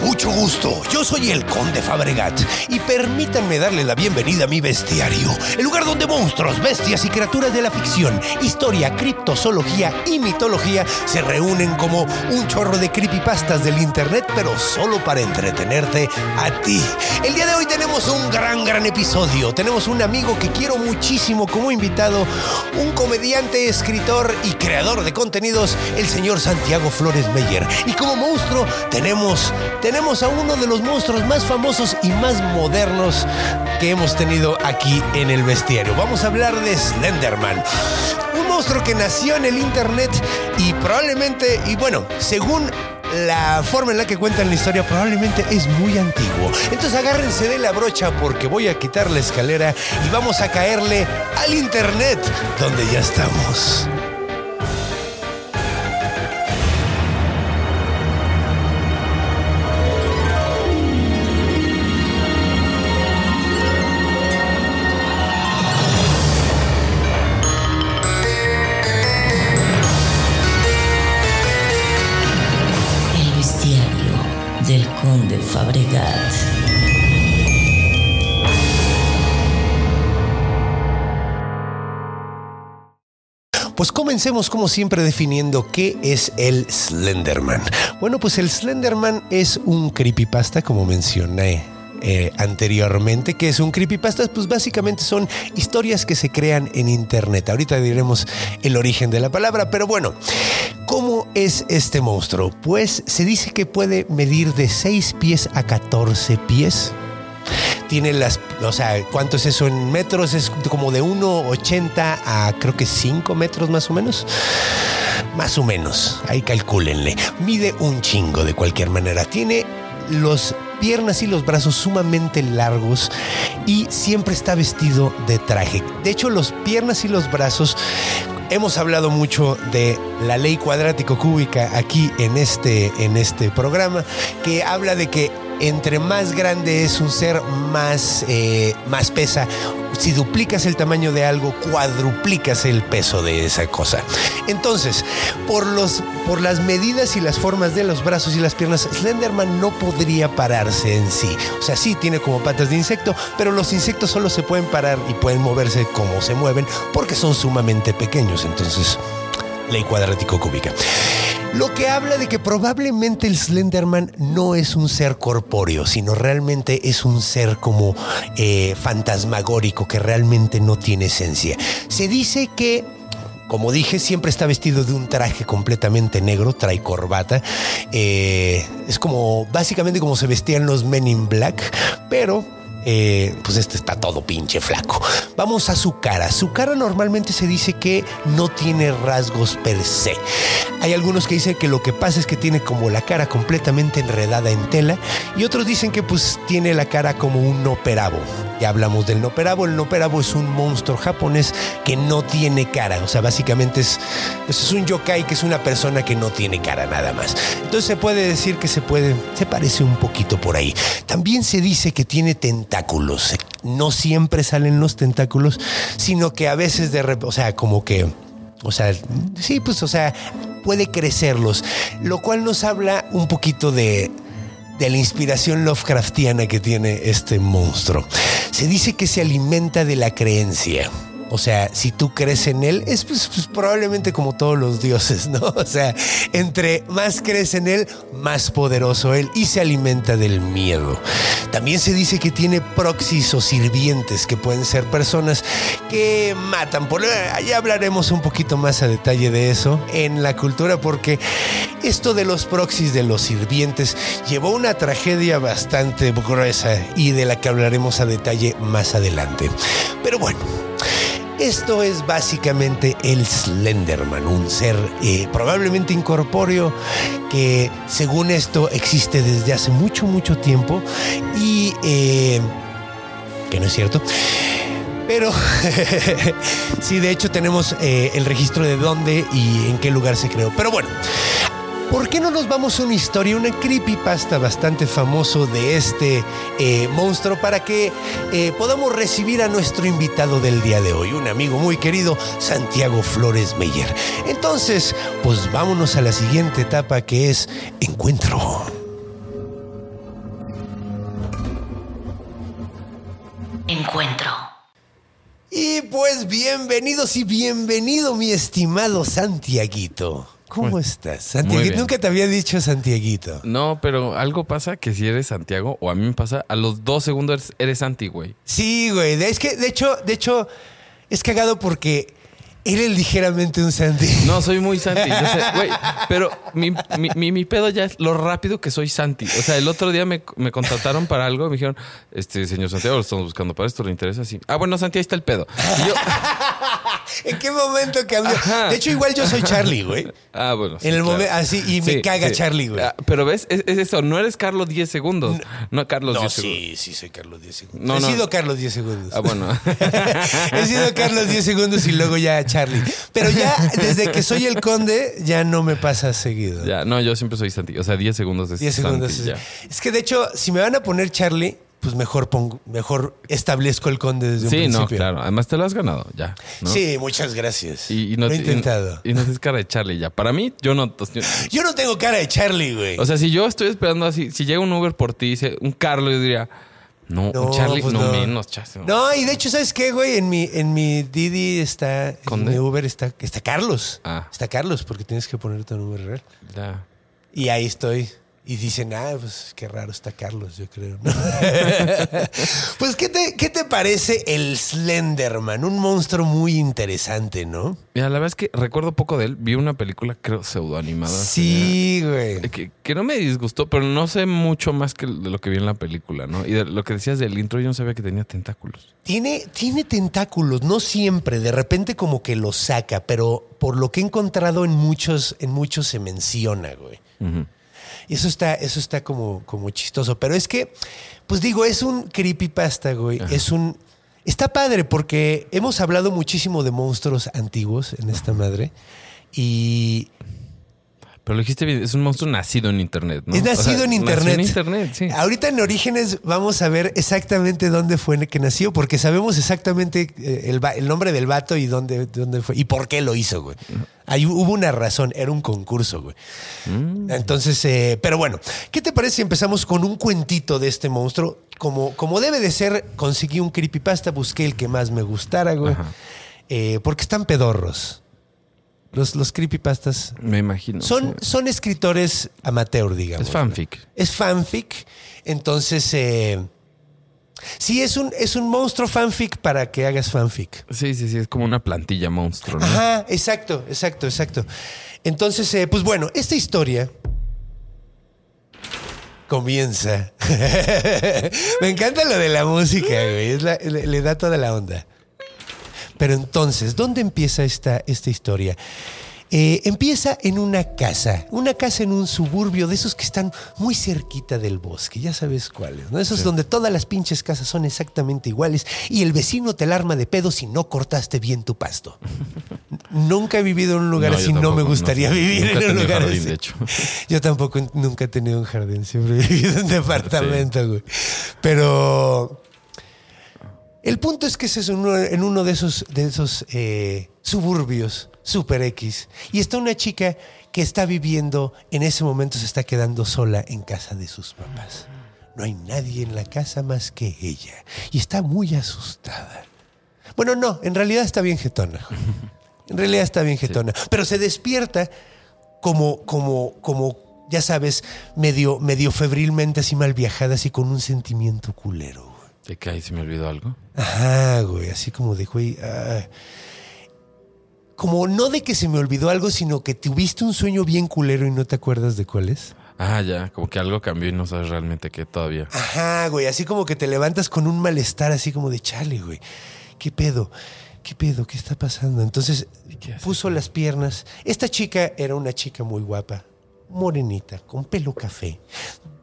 Mucho gusto. Yo soy el Conde Fabregat y permítanme darle la bienvenida a mi bestiario, el lugar donde monstruos, bestias y criaturas de la ficción, historia, criptozoología y mitología se reúnen como un chorro de creepypastas del internet, pero solo para entretenerte a ti. El día de hoy tenemos un gran, gran episodio. Tenemos un amigo que quiero muchísimo como invitado, un comediante, escritor y creador de contenidos, el señor Santiago Flores Meyer. Y como monstruo tenemos tenemos a uno de los monstruos más famosos y más modernos que hemos tenido aquí en el bestiario. Vamos a hablar de Slenderman. Un monstruo que nació en el internet y probablemente, y bueno, según la forma en la que cuentan la historia probablemente es muy antiguo. Entonces agárrense de la brocha porque voy a quitar la escalera y vamos a caerle al internet donde ya estamos. Fabregat. Pues comencemos como siempre definiendo qué es el Slenderman. Bueno, pues el Slenderman es un creepypasta, como mencioné eh, anteriormente, que es un creepypasta, pues básicamente son historias que se crean en internet. Ahorita diremos el origen de la palabra, pero bueno, ¿cómo es este monstruo? Pues se dice que puede medir de 6 pies a 14 pies tiene las, o sea, ¿cuánto es eso en metros? Es como de 1,80 a creo que 5 metros más o menos. Más o menos, ahí calcúlenle. Mide un chingo de cualquier manera. Tiene los piernas y los brazos sumamente largos y siempre está vestido de traje. De hecho, los piernas y los brazos Hemos hablado mucho de la ley cuadrático cúbica aquí en este, en este programa, que habla de que entre más grande es un ser, más, eh, más pesa. Si duplicas el tamaño de algo, cuadruplicas el peso de esa cosa. Entonces, por, los, por las medidas y las formas de los brazos y las piernas, Slenderman no podría pararse en sí. O sea, sí tiene como patas de insecto, pero los insectos solo se pueden parar y pueden moverse como se mueven porque son sumamente pequeños. Entonces, ley cuadrático cúbica. Lo que habla de que probablemente el Slenderman no es un ser corpóreo, sino realmente es un ser como eh, fantasmagórico que realmente no tiene esencia. Se dice que como dije, siempre está vestido de un traje completamente negro, trae corbata. Eh, es como, básicamente como se vestían los Men in Black, pero eh, pues este está todo pinche flaco. Vamos a su cara. Su cara normalmente se dice que no tiene rasgos per se. Hay algunos que dicen que lo que pasa es que tiene como la cara completamente enredada en tela y otros dicen que pues tiene la cara como un noperabo. Ya hablamos del noperabo. El noperabo es un monstruo japonés que no tiene cara. O sea, básicamente es, es un yokai que es una persona que no tiene cara nada más. Entonces se puede decir que se puede, se parece un poquito por ahí. También se dice que tiene tentáculos. No siempre salen los tentáculos, sino que a veces de, rep- o sea, como que, o sea, sí, pues, o sea, puede crecerlos, lo cual nos habla un poquito de de la inspiración Lovecraftiana que tiene este monstruo. Se dice que se alimenta de la creencia. O sea, si tú crees en él, es pues, pues, probablemente como todos los dioses, ¿no? O sea, entre más crees en él, más poderoso él y se alimenta del miedo. También se dice que tiene proxys o sirvientes, que pueden ser personas que matan. Por allá hablaremos un poquito más a detalle de eso en la cultura, porque esto de los proxys, de los sirvientes, llevó una tragedia bastante gruesa y de la que hablaremos a detalle más adelante. Pero bueno. Esto es básicamente el Slenderman, un ser eh, probablemente incorpóreo que según esto existe desde hace mucho, mucho tiempo y eh, que no es cierto. Pero sí, de hecho tenemos eh, el registro de dónde y en qué lugar se creó. Pero bueno, ¿Por qué no nos vamos a una historia, una creepypasta bastante famoso de este eh, monstruo para que eh, podamos recibir a nuestro invitado del día de hoy, un amigo muy querido, Santiago Flores Meyer? Entonces, pues vámonos a la siguiente etapa que es encuentro. Encuentro. Y pues bienvenidos y bienvenido mi estimado Santiaguito. ¿Cómo estás? bien. nunca te había dicho Santiaguito. No, pero algo pasa que si eres Santiago, o a mí me pasa, a los dos segundos eres, Santi, güey. Sí, güey. Es que, de hecho, de hecho, es cagado porque eres ligeramente un Santi. No, soy muy Santi. yo sé, güey. Pero mi, mi, mi- mi pedo ya es lo rápido que soy Santi. O sea, el otro día me, me contrataron para algo. Me dijeron, este señor Santiago, lo estamos buscando para esto, ¿le interesa? Sí. Ah, bueno, Santi, ahí está el pedo. Y yo, ¿En qué momento cambió? Ajá. De hecho, igual yo soy Charlie, güey. ah, bueno. sí, En el claro. momento, así, y me Sí, caga sí. Charlie, güey. Ah, pero ves, es, es eso. No eres Carlos 10 segundos. No, Carlos No, 10 segundos. sí, sí, soy Carlos 10 segundos. No, He no. sido Carlos 10 segundos. Ah, bueno. He sido Carlos 10 segundos y luego ya Charlie. Pero ya desde que soy el conde, ya no me pasa seguido. ya, no, yo siempre soy Santi. O sea, 10 segundos es 10 segundos. Santi, es- ya. Es que de hecho, si me van a poner Charlie, pues mejor pongo, mejor establezco el conde desde Sí, un no, principio. claro. Además te lo has ganado, ya. ¿no? Sí, muchas gracias. Y, y no, Lo he intentado. Y, no tienes cara de Charlie ya. Para mí, yo no. yo- Yo no tengo cara de Charlie, güey. o sea, si yo estoy esperando así, si llega un Uber por ti, dice un Carlos, yo diría, no, No, un Charlie, pues no, no. menos, Charlie. no, y de hecho, ¿sabes qué, güey? En mi, en mi Didi está. En ¿Conde? mi Uber está, está Carlos. Ah. Está Carlos, porque tienes que poner tu número real. Ya. Y ahí estoy. Y dicen, ah, pues qué raro está Carlos, yo creo. ¿no? pues, ¿qué te, ¿qué te parece el Slenderman? Un monstruo muy interesante, ¿no? Mira, la verdad es que recuerdo poco de él. Vi una película, creo, pseudoanimada. Sí, güey. Que, que no me disgustó, pero no sé mucho más que de lo que vi en la película, ¿no? Y de lo que decías del intro, yo no sabía que tenía tentáculos. Tiene, tiene tentáculos, no siempre, de repente como que los saca, pero por lo que he encontrado en muchos, en muchos se menciona, güey. Ujú. Y eso está, eso está como, como chistoso. Pero es que, pues digo, es un creepypasta, güey. Es un. Está padre porque hemos hablado muchísimo de monstruos antiguos en esta madre. Y Pero lo dijiste bien, es un monstruo nacido en internet, ¿no? es O sea, nacido en internet. Nació en internet, sí. Ahorita en Orígenes vamos a ver exactamente dónde fue que nació, porque sabemos exactamente eh, el, el nombre del vato y dónde, dónde fue y por qué lo hizo, güey. Ahí hubo una razón, era un concurso, güey. Entonces, eh, pero bueno, ¿qué te parece si empezamos con un cuentito de este monstruo? Como, como debe de ser, conseguí un creepypasta, busqué el que más me gustara, güey. Eh, porque están pedorros. Los, los creepypastas Me imagino. son, sí. son escritores amateur, digamos. Es fanfic. Es fanfic. Entonces, eh, sí, es un, es un monstruo fanfic para que hagas fanfic. Sí, sí, sí, es como una plantilla monstruo, ¿no? Ajá, exacto, exacto, exacto. Entonces, eh, pues bueno, esta historia comienza. Me encanta lo de la música, güey. es la- le, le da toda la onda. Pero entonces, ¿dónde empieza esta, esta historia? Eh, empieza en una casa, una casa en un suburbio de esos que están muy cerquita del bosque, ya sabes cuáles, ¿no? Esos donde todas las pinches casas son exactamente iguales y el vecino te la arma de pedo si no cortaste bien tu pasto. Nunca he vivido en un lugar No, así, no me gustaría no. vivir en un lugar jardín, así. de hecho. Yo tampoco nunca he tenido un jardín, siempre he vivido en departamento, güey. Pero el punto es que ese es uno- en uno de esos, de esos eh, suburbios super X y está una chica que está viviendo, en ese momento se está quedando sola en casa de sus papás. No hay nadie en la casa más que ella y está muy asustada. Bueno, no, en realidad está bien jetona. En realidad está bien jetona. Pero se despierta como, como, como, ya sabes, medio, medio febrilmente así mal viajada, así con un sentimiento culero. ¿De que ahí se me olvidó algo? Ajá, güey, así como de, güey, ah. como no de que se me olvidó algo, sino que tuviste un sueño bien culero y no te acuerdas de cuál es. Ah, ya, como que algo cambió y no sabes realmente qué todavía. Ajá, güey, así como que te levantas con un malestar, así como de chale, güey. ¿Qué pedo? ¿qué pedo? ¿Qué está pasando? Entonces puso las piernas. Esta chica era una chica muy guapa, morenita, con pelo café.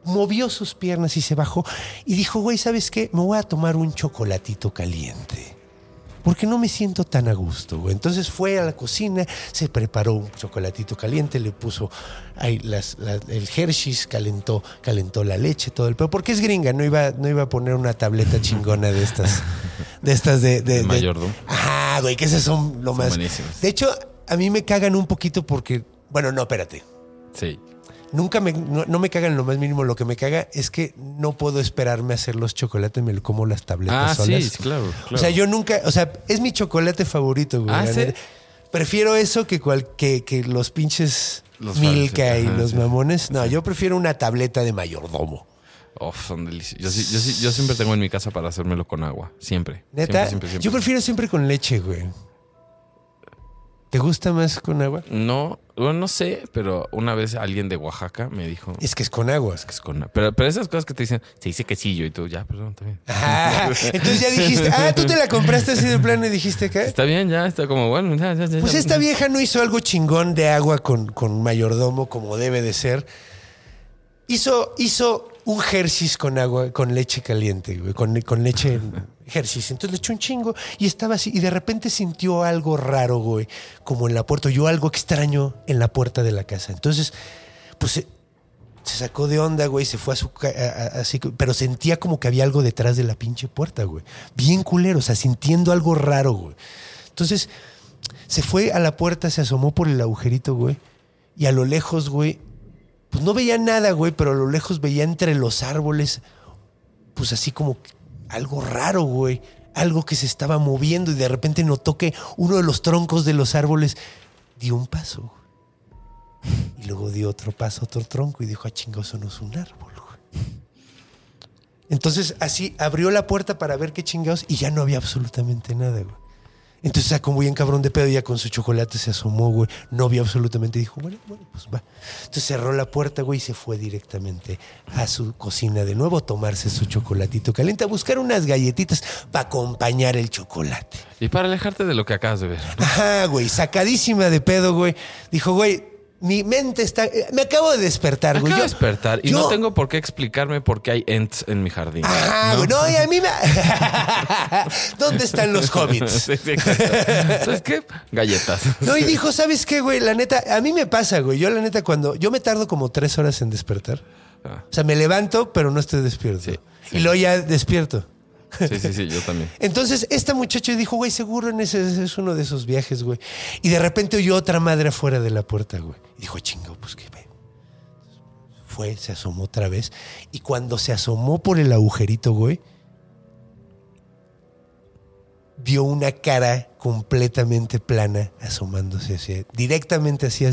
Movió sus piernas y se bajó y dijo, güey, ¿sabes qué? Me voy a tomar un chocolatito caliente. Porque no me siento tan a gusto, güey. Entonces fue a la cocina, se preparó un chocolatito caliente, le puso ahí las, las- el Hershey's, calentó, calentó la leche, todo el pedo. Porque es gringa, no iba, no iba a poner una tableta chingona de estas, de estas de, de, de- Mayordomo. Ajá, güey, que esas son lo Son más. buenísimas. De hecho, a mí me cagan un poquito porque, bueno, no, espérate. Sí. Nunca me, no, no me cagan lo más mínimo. Lo que me caga es que no puedo esperarme a hacer los chocolates, me lo como las tabletas Ah, solas. sí, claro, claro. O sea, yo nunca, o sea, es mi chocolate favorito, güey. Ah. Prefiero eso que, cual, que, que los pinches Los Milka y ajá, los sí. mamones. No, yo prefiero una tableta de mayordomo. Uf, son deliciosos. Yo, yo, siempre tengo en mi casa para hacérmelo con agua. Siempre. Neta, Siempre, siempre, siempre. yo prefiero siempre con leche, güey. ¿Te gusta más con agua? No, bueno, no sé, pero una vez alguien de Oaxaca me dijo Es que es con agua. que es con. Pero, pero esas cosas que te dicen, se dice quesillo y tú, ya, perdón, está bien. Ah, entonces ya dijiste, ah, tú te la compraste así de plano y dijiste que. Está bien, ya, está como, bueno, ya, ya, ya. Pues esta vieja no hizo algo chingón de agua con, con mayordomo como debe de ser. Hizo, hizo un Hershey's con agua, con leche caliente, güey, con, con leche Hershey's. Entonces le echó un chingo y estaba así. Y de repente sintió algo raro, güey, como en la puerta. Oyó algo extraño en la puerta de la casa. Entonces, pues se, sacó de onda, güey, se fue a su así, pero sentía como que había algo detrás de la pinche puerta, güey. Bien culero, o sea, sintiendo algo raro, güey. Entonces, se fue a la puerta, se asomó por el agujerito, güey. Y a lo lejos, güey, pues no veía nada, güey, pero a lo lejos veía entre los árboles, pues así como algo raro, güey. Algo que se estaba moviendo y de repente notó que uno de los troncos de los árboles dio un paso. Y luego dio otro paso, otro tronco y dijo, ah, chingo, eso no es un árbol, güey. Entonces así abrió la puerta para ver qué chingados y ya no había absolutamente nada, güey. Entonces sacó muy bien cabrón de pedo, ya con su chocolate se asomó, güey. No vio absolutamente. Dijo, bueno, bueno, pues va. Entonces cerró la puerta, güey, y se fue directamente a su cocina de nuevo a tomarse su chocolatito caliente, a buscar unas galletitas para acompañar el chocolate. Y para alejarte de lo que acabas de ver. Ajá, güey, sacadísima de pedo, güey. Dijo, güey, mi mente está. eh, Me acabo de despertar, Acabo güey. de Yo- despertar y yo- no tengo por qué explicarme por qué hay ents en mi jardín. Ajá, güey. No, y a mí me. ¿Dónde están los hobbits? Sí. ¿Sabes qué? Galletas. No, y dijo, ¿sabes qué, güey? La neta, a mí me pasa, güey. Yo, la neta, cuando. Yo me tardo como tres horas en despertar. Ah, O sea, me levanto, pero no estoy despierto. Sí. Y luego ya despierto. Sí, sí, sí, yo también. Entonces, esta muchacha dijo, güey, seguro en ese, es uno de esos viajes, güey. Y de repente oyó otra madre afuera de la puerta, güey. Y dijo, chingo, pues qué. Fue, se asomó otra vez. Y cuando se asomó por el agujerito, güey, vio una cara completamente plana asomándose hacia, directamente hacia.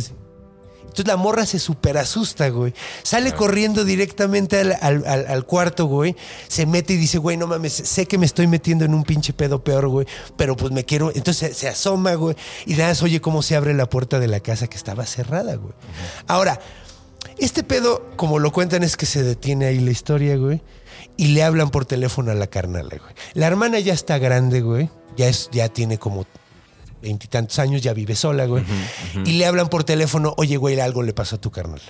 Entonces la morra se super asusta, güey. Sale corriendo directamente al, al- al- al cuarto, güey. Se mete y dice, güey, no mames, sé que me estoy metiendo en un pinche pedo peor, güey. Pero pues me quiero. Entonces se, se asoma, güey. Y nada más oye cómo se abre la puerta de la casa que estaba cerrada, güey. Ahora, este pedo, como lo cuentan, es que se detiene ahí la historia, güey. Y le hablan por teléfono a la carnala, güey. La hermana ya está grande, güey. Ya, es, ya tiene como veintitantos años, ya vive sola, güey. Y le hablan por teléfono, oye, güey, algo le pasó a tu carnal.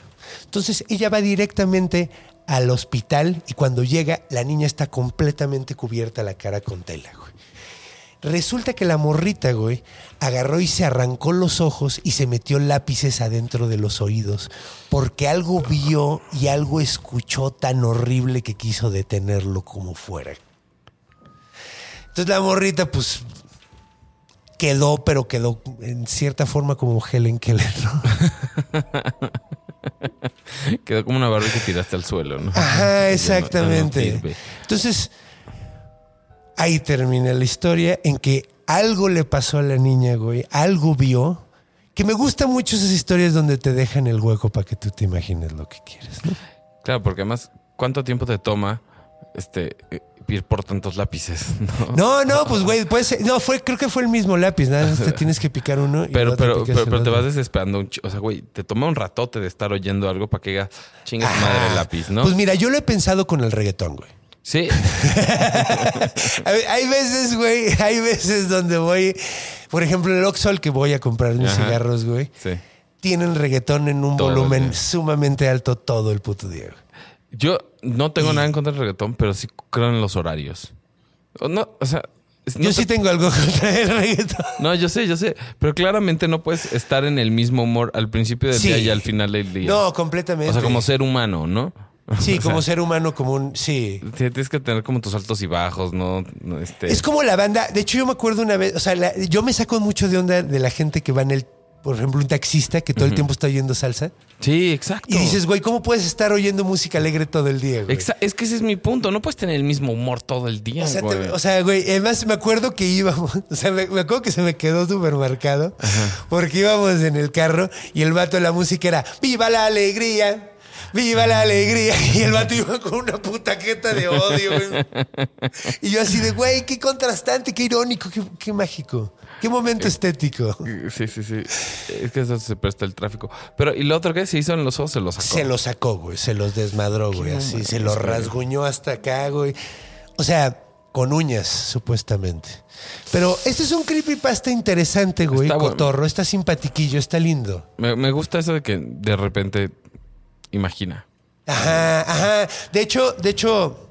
Entonces ella va directamente al hospital y cuando llega, la niña está completamente cubierta la cara con tela, güey. Resulta que la morrita, güey, agarró y se arrancó los ojos y se metió lápices adentro de los oídos porque algo vio y algo escuchó tan horrible que quiso detenerlo como fuera. Entonces la morrita, pues, quedó, pero quedó en cierta forma como Helen Keller, ¿no? Quedó como una barra que tiraste al suelo, ¿no? Ajá, no- exactamente. no. Entonces, ahí termina la historia en que algo le pasó a la niña, güey, algo vio. Que me gustan mucho esas historias donde te dejan el hueco para que tú te imagines lo que quieres. ¿no? Claro, porque además, ¿cuánto tiempo te toma este eh, ir por tantos lápices? No. No, no, pues güey, puede ser. No, fue, creo que fue el mismo lápiz, nada más te tienes que picar uno. y Pero, luego te pero, pero, pero te vas desesperando un O sea, güey, te toma un ratote de estar oyendo algo para que diga, chinga tu madre el lápiz, ¿no? Pues mira, yo lo he pensado con el reggaetón, güey. Sí. Hay veces, güey, hay veces donde voy, por ejemplo, el Oxxo al que voy a comprar mis Ajá. cigarros, güey, Sí. tienen reggaetón en un Todo volumen sumamente alto todo el puto día. güey. Yo no tengo nada en contra del reggaetón, pero sí creo en los horarios. No, o sea. no Yo te- sí tengo algo contra el reggaetón. No, yo sé, yo sé. Pero claramente no puedes estar en el mismo humor al principio del Sí. día y al final del día. No, completamente. O sea, como ser humano, ¿no? Sí, O como sea, ser humano común, sí. Tienes que tener como tus altos y bajos, ¿no? No, Este... Es como la banda. De hecho, yo me acuerdo una vez. O sea, la- yo me saco mucho de onda de la gente que va en el. Por ejemplo, un taxista que todo el tiempo está oyendo salsa. Sí, exacto. Y dices, güey, ¿cómo puedes estar oyendo música alegre todo el día, güey? Exa- es que ese es mi punto. No puedes tener el mismo humor todo el día, O sea, güey. te- o sea, güey, además me acuerdo que íbamos, o sea, me, me acuerdo que se me quedó súper marcado, porque íbamos en el carro y el vato de la música era ¡Viva la alegría! ¡Viva la alegría! Y el vato iba con una puta jeta de odio, güey. Y yo así de, güey, qué contrastante, qué irónico, qué, qué mágico, qué momento estético. Sí, sí, sí. Es que eso se presta el tráfico. Pero, ¿y lo otro que se hizo en los ojos? Se lo sacó. Se los sacó, güey, se los desmadró, güey, así, se los rasguñó hasta acá, güey. O sea, con uñas, supuestamente. Pero este es un creepypasta interesante, güey, Está bueno. cotorro, está simpatiquillo, está lindo. Me, me gusta eso de que de repente imagina. Ajá, ajá. De hecho, de hecho,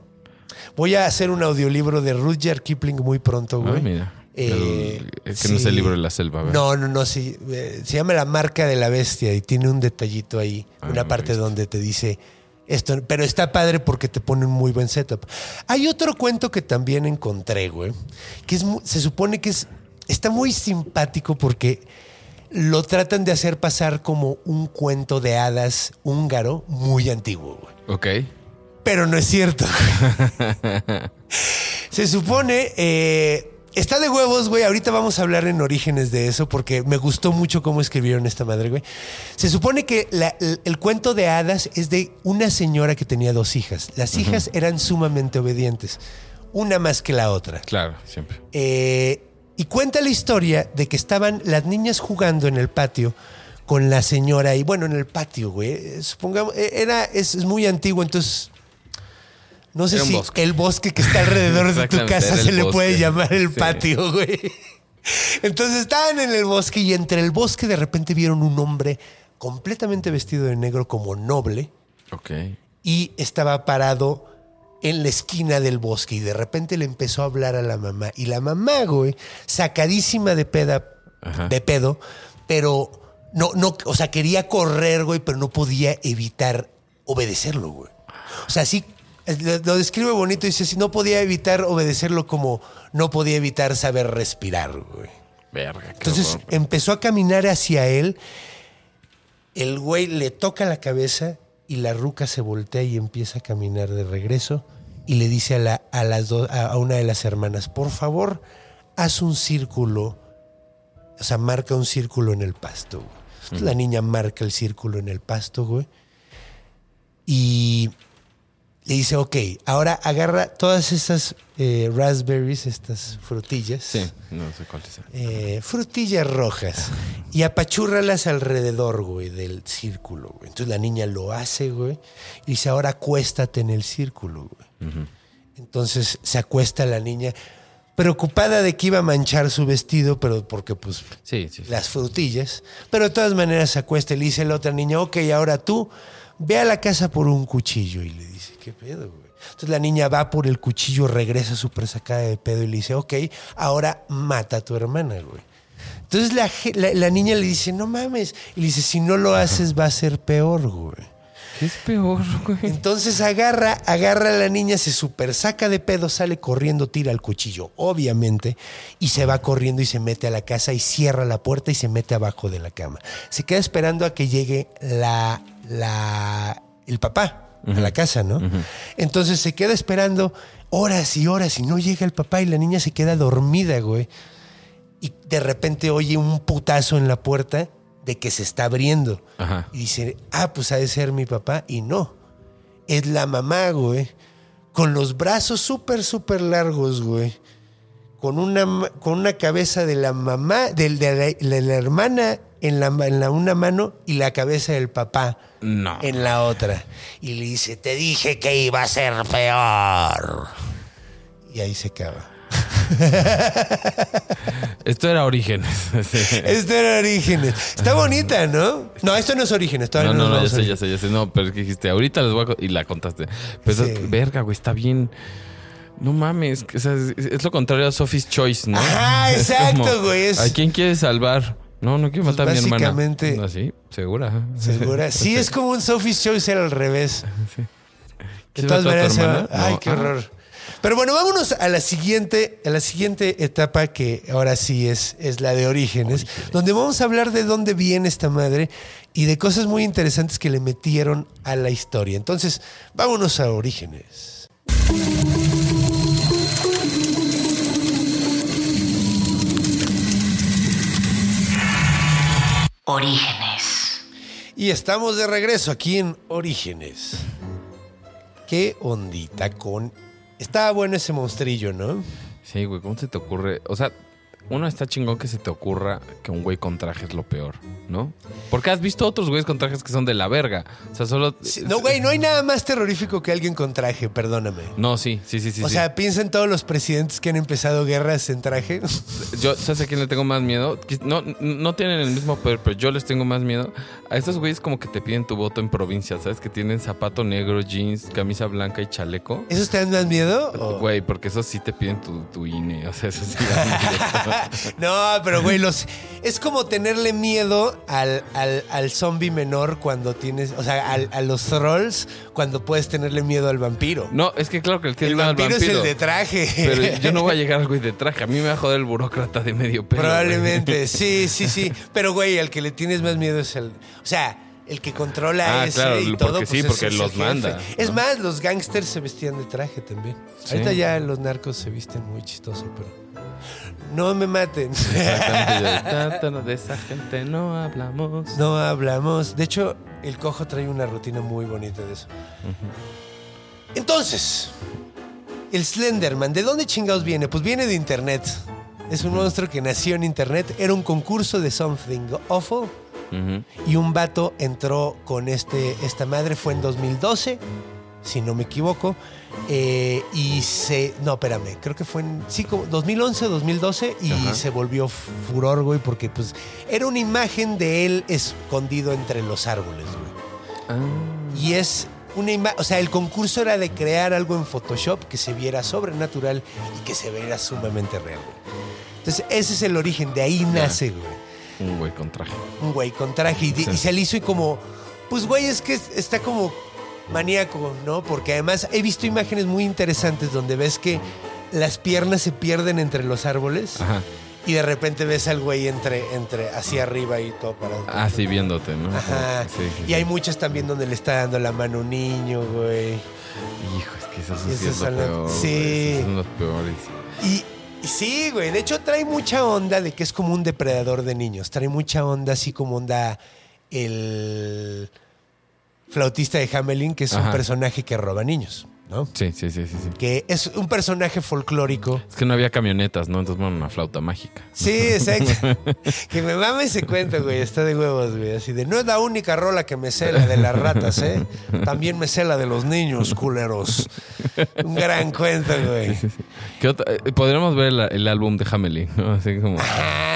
voy a hacer un audiolibro de Rudyard Kipling muy pronto, güey. Ah, mira. Eh, El- es que no es el libro de la selva, ¿verdad? No, no, no, sí. eh, Se llama La marca de la bestia y tiene un detallito ahí, Ah, una parte donde te dice esto, pero está padre porque te pone un muy buen setup. Hay otro cuento que también encontré, güey, que es se supone que es está muy simpático porque lo tratan de hacer pasar como un cuento de hadas húngaro muy antiguo, güey. Ok. Pero no es cierto. Se supone, eh, está de huevos, güey. Ahorita vamos a hablar en orígenes de eso porque me gustó mucho cómo escribieron esta madre, güey. Se supone que la- el, el cuento de hadas es de una señora que tenía dos hijas. Las hijas eran sumamente obedientes, una más que la otra. Claro, siempre. Eh, y cuenta la historia de que estaban las niñas jugando en el patio con la señora y bueno, en el patio, güey. Supongamos, eh, era, es, es muy antiguo, entonces no sé si bosque. el bosque que está alrededor de tu casa se le puede llamar el Sí. patio, güey. Entonces estaban en el bosque y entre el bosque de repente vieron un hombre completamente vestido de negro como noble Ok. y estaba parado en la esquina del bosque y de repente le empezó a hablar a la mamá y la mamá, güey, sacadísima de peda, Ajá. de pedo, pero no, no, o sea, quería correr, güey, pero no podía evitar obedecerlo, güey. O sea, sí, lo, lo describe bonito, dice, si no podía evitar obedecerlo como no podía evitar saber respirar, güey. Verga. Entonces horror. empezó a caminar hacia él. El güey le toca la cabeza y la ruca se voltea y empieza a caminar de regreso y le dice a, la, a, las do- a, una de las hermanas, por favor, haz un círculo, o sea, marca un círculo en el pasto. güey. La niña marca el círculo en el pasto, güey. Y le dice, ok, ahora agarra todas estas eh, raspberries, estas frutillas. Sí, no sé cuál es. Eh, frutillas rojas y apachúrralas alrededor, güey, del círculo, güey. Entonces la niña lo hace, güey, y dice, ahora acuéstate en el círculo, güey. Entonces se acuesta la niña, preocupada de que iba a manchar su vestido, pero porque pues Sí, sí. sí. las frutillas, pero de todas maneras se acuesta y le dice la otra niña, ok, ahora tú ve a la casa por un cuchillo. Y le dice, ¿qué pedo, güey? Entonces la niña va por el cuchillo, regresa súper sacada de pedo y le dice, ok, ahora mata a tu hermana, güey. Entonces la, la- la niña le dice, no mames. Y le dice, si no lo haces va a ser peor, güey. ¿Qué es peor, güey? Entonces agarra, agarra a la niña, se super saca de pedo, sale corriendo, tira el cuchillo, obviamente, y se va corriendo y se mete a la casa y cierra la puerta y se mete abajo de la cama. Se queda esperando a que llegue la, la, el papá a la casa, ¿no? Entonces se queda esperando horas y horas y no llega el papá y la niña se queda dormida, güey. Y de repente oye un putazo en la puerta de que se está abriendo. Ajá. Y dice, ah, pues ha de ser mi papá. Y no, es la mamá, güey. Con los brazos súper, súper largos, güey. Con una, con una cabeza de la mamá, del- de la, de la hermana en, la, en la una mano y la cabeza del papá No. en la otra. Y le dice, te dije que iba a ser peor. Y ahí se acaba. Esto era Orígenes. Esto era Orígenes. Está bonita, ¿no? No, esto no es Orígenes. Todavía No, no, no, no, ya sé, ya sé, ya sé. No, pero es que dijiste, ahorita les voy a... Y la contaste. Pero, Sí. verga, güey, está bien... No mames, que, o sea, es, lo contrario a Sophie's Choice, ¿no? Es exacto, como, güey, es- ¿A quién quieres salvar? No, no quiero Pues matar a mi hermana. básicamente- ¿No, ¿Sí? ¿Segura? ¿Segura? Sí, es como un Sophie's Choice al revés. De ¿Quieres todas maneras, ay, qué Ah. horror. Pero bueno, vámonos a la siguiente, a la siguiente etapa que ahora sí es, es la de orígenes, donde vamos a hablar de dónde viene esta madre y de cosas muy interesantes que le metieron a la historia. Entonces, vámonos a orígenes. Orígenes. Y estamos de regreso aquí en Orígenes. Qué ondita con... Estaba bueno ese monstrillo, ¿no? Sí, güey, ¿cómo se te ocurre? O sea, uno está chingón que se te ocurra que un güey con traje es lo peor, ¿no? Porque has visto otros güeyes con trajes que son de la verga. O sea, solo... Sí, no, güey, no hay nada más terrorífico que alguien con traje, perdóname. No, sí, sí, sí, sí. o sí. sea, piensa en todos los presidentes que han empezado guerras en traje. Yo, ¿sabes a quién le tengo más miedo? No, no tienen el mismo poder, pero yo les tengo más miedo. A estos güeyes como que te piden tu voto en provincia, ¿sabes? Que tienen zapato negro, jeans, camisa blanca y chaleco. ¿Esos te dan más miedo? Güey, porque esos sí te piden tu, tu INE. O sea, eso sí. da miedo. No, pero güey, los es como tenerle miedo al, al, al zombie menor cuando tienes, o sea, al- a los trolls cuando puedes tenerle miedo al vampiro. no, es que claro que el que el miedo al vampiro, es el vampiro. de traje. Pero yo no voy a llegar al güey de traje. A mí me va a joder el burócrata de medio pelo. güey. Probablemente, sí, sí, sí. Pero güey, al que le tienes más miedo es el, sea, el que controla Ah, ese claro, y todo. sí, pues, es- porque es los manda, Es más, los gangsters se vestían de traje también. Sí. Ahorita ya los narcos se visten muy chistoso, pero no me maten. Exactamente. yo, "Ta, ta, no, De esa gente no hablamos. No hablamos. De hecho, el cojo trae una rutina muy bonita de eso. Entonces, el Slenderman, ¿de dónde chingados viene? Pues viene de internet. Es un monstruo que nació en internet. Era un concurso de Something Awful. Y un vato entró con este, esta madre, fue en 2012, si no me equivoco. eh, y se. No, espérame, creo que fue en. Sí, como 2011 2012. Y Ajá. se volvió furor, güey, porque pues era una imagen de él escondido entre los árboles, güey. Ah. Y es una imagen. O sea, el concurso era de crear algo en Photoshop que se viera sobrenatural y que se viera sumamente real, güey. Entonces, ese es el origen, de ahí nace, güey Un güey con traje. un güey con traje y, Sí. y se le hizo y como, pues güey, es que es- está como maníaco, ¿no? Porque además he visto imágenes muy interesantes donde ves que las piernas se pierden entre los árboles Ajá. y de repente ves al güey entre, entre hacia arriba y todo parado. Ah, sí, viéndote, ¿no? Ajá. Sí, sí, Y hay muchas también donde le está dando la mano a un niño, güey. Hijo, es que eso Y sí esos es lo son los- peor. sí. güey, son los peores. Y, y sí, güey. De hecho, trae mucha onda de que es como un depredador de niños. Trae mucha onda, así como onda el flautista de Hamelin, que es un personaje que roba niños, ¿no? Sí, sí, sí, sí, sí. Que es un personaje folclórico. Es que no había camionetas, ¿no? Entonces, bueno, una flauta mágica. Sí, exacto. que me mame ese cuento, güey. Está de huevos, güey. Así de, no es la única rola que me sé la de las ratas, ¿eh? También me sé la de los niños, culeros. Un gran cuento, güey. ¿Qué otra? Eh, Podríamos ver el, el álbum de Hamelin, ¿no? Así como.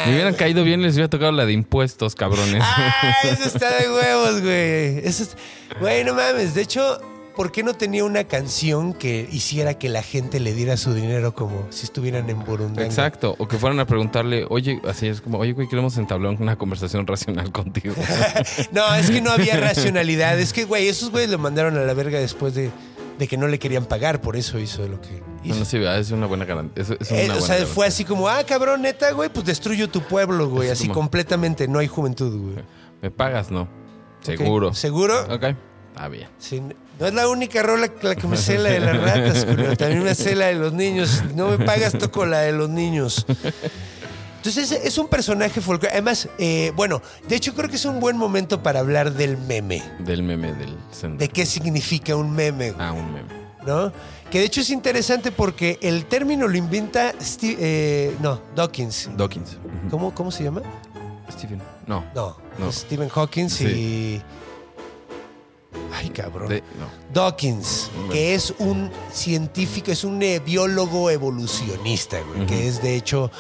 Me hubieran caído bien, les hubiera tocado la de impuestos, cabrones. Ah, eso está de huevos, güey. Eso es... Güey, no mames. De hecho, ¿por qué no tenía una canción que hiciera que la gente le diera su dinero como si estuvieran en Burundanga? Exacto. O que fueran a preguntarle, oye, así es como, oye, güey, queremos entablar una conversación racional contigo. No, es que no había racionalidad. Es que, güey, esos güeyes lo mandaron a la verga después de, de que no le querían pagar. Por eso hizo lo que hizo. Bueno, sí, ah, es una buena garantía. Es, es Eh, o sea, garantía. fue así como, ah, cabrón, neta, güey, pues destruyo tu pueblo, güey. Así como- completamente, no hay juventud, güey. ¿Me pagas? No. Seguro. ¿Seguro? Ok. Ah, bien. Sí, no es la única rola que la que me sé la de las ratas, culero. También me sé la de los niños. No me pagas, toco la de los niños. Entonces es, un personaje folclórico. Además, eh, bueno, de hecho creo que es un buen momento para hablar del meme. Del meme del sendero. De qué significa un meme, güey, Ah, un meme. ¿no? Que de hecho es interesante porque el término lo inventa Steve, eh, no, Dawkins. Dawkins. ¿Cómo, ¿Cómo se llama? Stephen. No. No, No. Stephen Hawking Sí. y. Ay, cabrón. De- no. Dawkins, que es un científico, es un biólogo evolucionista, güey, que es de hecho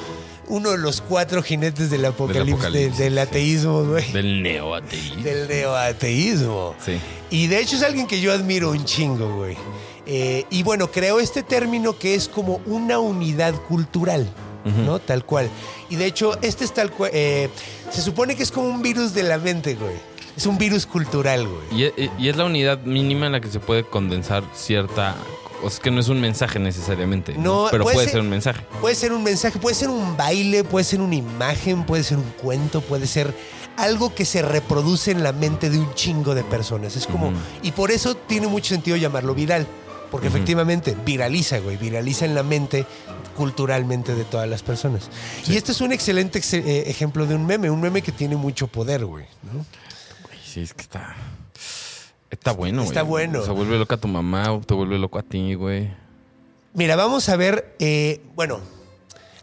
uno de los cuatro jinetes del apocalipsis, de- apocalipsis, del ateísmo, güey. Del neoateísmo. Del neoateísmo. Sí. Y de hecho es alguien que yo admiro un chingo, güey. Eh, y bueno, creó este término que es como una unidad cultural, ¿no? Tal cual. Y de hecho, este es tal cual. eh, se supone que es como un virus de la mente, güey. Es un virus cultural, güey. Y, e- y es la unidad mínima en la que se puede condensar cierta. O sea, es que no es un mensaje necesariamente. No, Pero puede puede ser- ser un mensaje. Puede ser un mensaje, puede ser un baile, puede ser una imagen, puede ser un cuento, puede ser algo que se reproduce en la mente de un chingo de personas. Es como. Y por eso tiene mucho sentido llamarlo viral. Porque efectivamente viraliza, güey. Viraliza en la mente culturalmente de todas las personas. Y este es un excelente ex- eh, ejemplo de un meme. Un meme que tiene mucho poder, güey. ¿no? Sí, es que está. Está bueno, güey. Está bueno. Se vuelve loca tu mamá, te vuelve loco a ti, güey. Mira, vamos a ver. eh, bueno,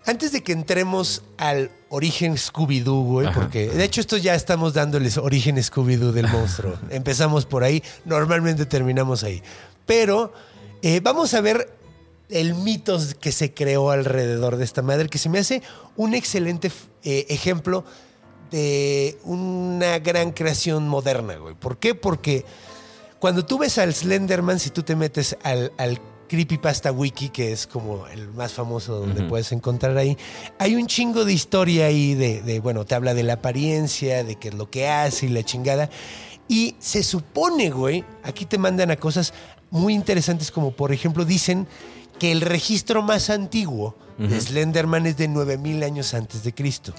antes de que entremos al origen Scooby-Doo, güey, Ajá. porque de hecho esto ya estamos dándoles origen Scooby-Doo del monstruo. Empezamos por ahí, normalmente terminamos ahí. Pero eh, vamos a ver el mito que se creó alrededor de esta madre, que se me hace un excelente eh, ejemplo de una gran creación moderna, güey. ¿Por qué? Porque cuando tú ves al Slenderman, si tú te metes al, al Creepypasta Wiki, que es como el más famoso donde puedes encontrar ahí, hay un chingo de historia ahí de, de, bueno, te habla de la apariencia, de qué es lo que hace y la chingada. Y se supone, güey, aquí te mandan a cosas muy interesantes como, por ejemplo, dicen que el registro más antiguo de Slenderman es de 9000 años antes de Cristo.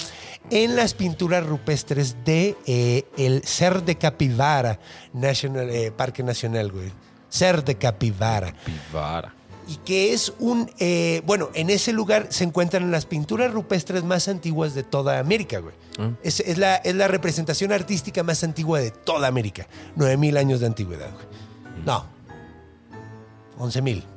En las pinturas rupestres de eh, el Ser de Capivara, National, eh, Parque Nacional, güey. Ser de Capivara. Pivara. Y que es un. eh, bueno, en ese lugar se encuentran las pinturas rupestres más antiguas de toda América, güey. Ah. Es, es la, es la representación artística más antigua de toda América. 9000 años de antigüedad, güey. No. 11000.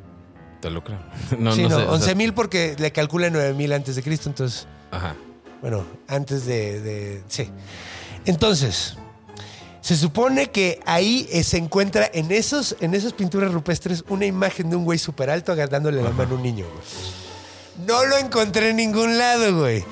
Te lo creo. No, sí, no, no, sé. o sea, 11.000 porque le calcula 9.000 antes de Cristo, entonces, Ajá. bueno, antes de, de- sí. Entonces, se supone que ahí eh, se encuentra en esos, en esas pinturas rupestres una imagen de un güey súper alto agarrándole la mano a un niño, güey. No lo encontré en ningún lado, güey.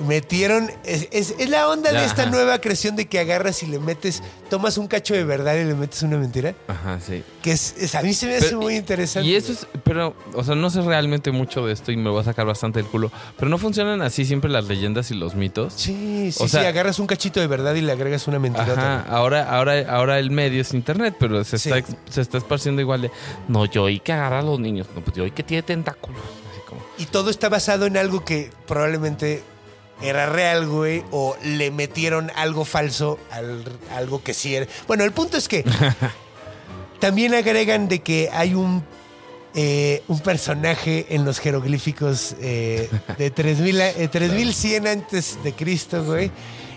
Metieron, es, es- es la onda de esta ajá. nueva creación de que agarras y le metes, tomas un cacho de verdad y le metes una mentira, Ajá, sí. que es, es- a mí se me hace Pero- muy interesante. Y eso es, pero, o sea, no sé realmente mucho de esto y me voy a sacar bastante del culo. Pero no funcionan así siempre las leyendas y los mitos. Sí, sí, O sea- sí, agarras un cachito de verdad y le agregas una mentirota. Ajá, ahora, ahora, ahora el medio es internet, pero se, está, se está esparciendo igual de. No, yo oí que agarra a los niños. No, pues yo oí que tiene tentáculos. Así como. Y todo está basado en algo que probablemente era real, güey, o le metieron algo falso al algo que sí era. Bueno, el punto es que también agregan de que hay un eh, un personaje en los jeroglíficos eh, de 3000 a- eh, 3100 antes de Cristo, güey,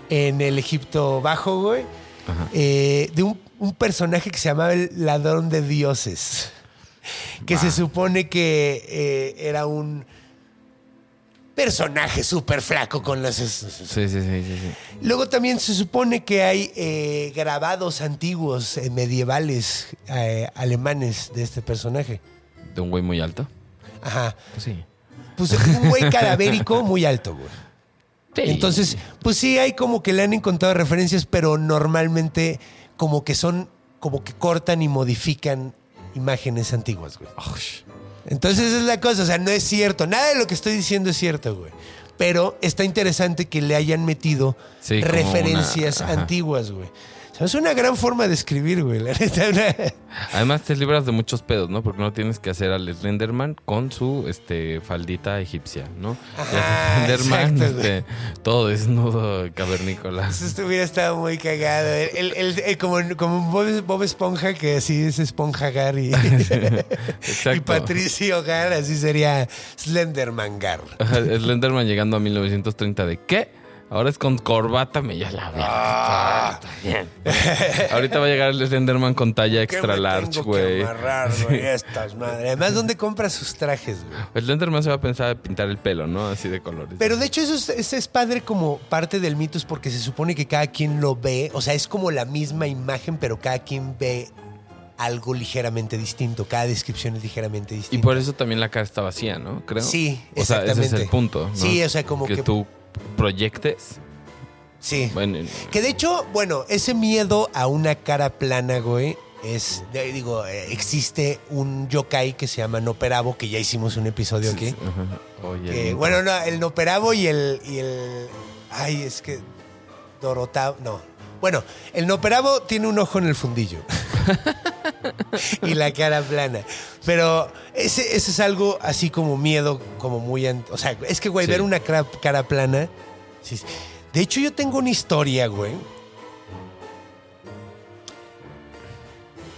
en el Egipto Bajo, güey, eh, de un, un personaje que se llamaba el ladrón de dioses, que se supone que era un personaje súper flaco con las... Sí, sí, sí, sí. Luego también se supone que hay eh, grabados antiguos eh, medievales eh, alemanes de este personaje. De un güey muy alto. Ajá. Pues sí. Pues un güey cadavérico muy alto, güey. Sí. Entonces, pues sí hay como que le han encontrado referencias, pero normalmente como que son, como que cortan y modifican imágenes antiguas, güey. Ush. Entonces esa es la cosa, o sea, no es cierto. Nada de lo que estoy diciendo es cierto, güey. Pero está interesante que le hayan metido Sí, referencias una- antiguas, güey. Es una gran forma de escribir, güey. La neta, Además te libras de muchos pedos, ¿no? Porque no tienes que hacer al Slenderman con su este faldita egipcia, ¿no? Al Slenderman, exacto, este, todo desnudo cavernícola. Eso esto hubiera estado muy cagado. El, el- como, como Bob, Bob Esponja, que así es Esponja Gar y. Patricio Gar, así sería Slenderman Gar. Slenderman llegando a 1930 de ¿qué? Ahora es con corbata, me ya la veo. Ah. Está bien. Ahorita va a llegar el Slenderman con talla ¿Qué extra large, que güey. güey? Estas madres. Además, ¿dónde compra sus trajes, güey? El Slenderman se va a pensar pintar el pelo, ¿no? Así de colores. Pero de hecho eso es, eso es padre como parte del mito es porque se supone que cada quien lo ve, o sea, es como la misma imagen, pero cada quien ve algo ligeramente distinto, cada descripción es ligeramente Y distinta. por eso también la cara está vacía, ¿no? Creo. Sí, O sea, ese es exactamente. el punto. ¿no? Sí, o sea, como que- tú proyectes. Sí. Bueno, Que de hecho, bueno, ese miedo a una cara plana, güey, es, digo, eh, existe un yokai que se llama Noperabo, que ya hicimos un episodio aquí. Ajá. Oye, Que, el- bueno, no, el Noperabo y el, y el. Ay, es que. Dorotao. No. Bueno, el Noperabo tiene un ojo en el fundillo. y la cara plana. Pero ese, ese es algo así como miedo, como muy. O sea, es que, güey, Sí. ver una cara, cara plana. sí. De hecho, yo tengo una historia, güey.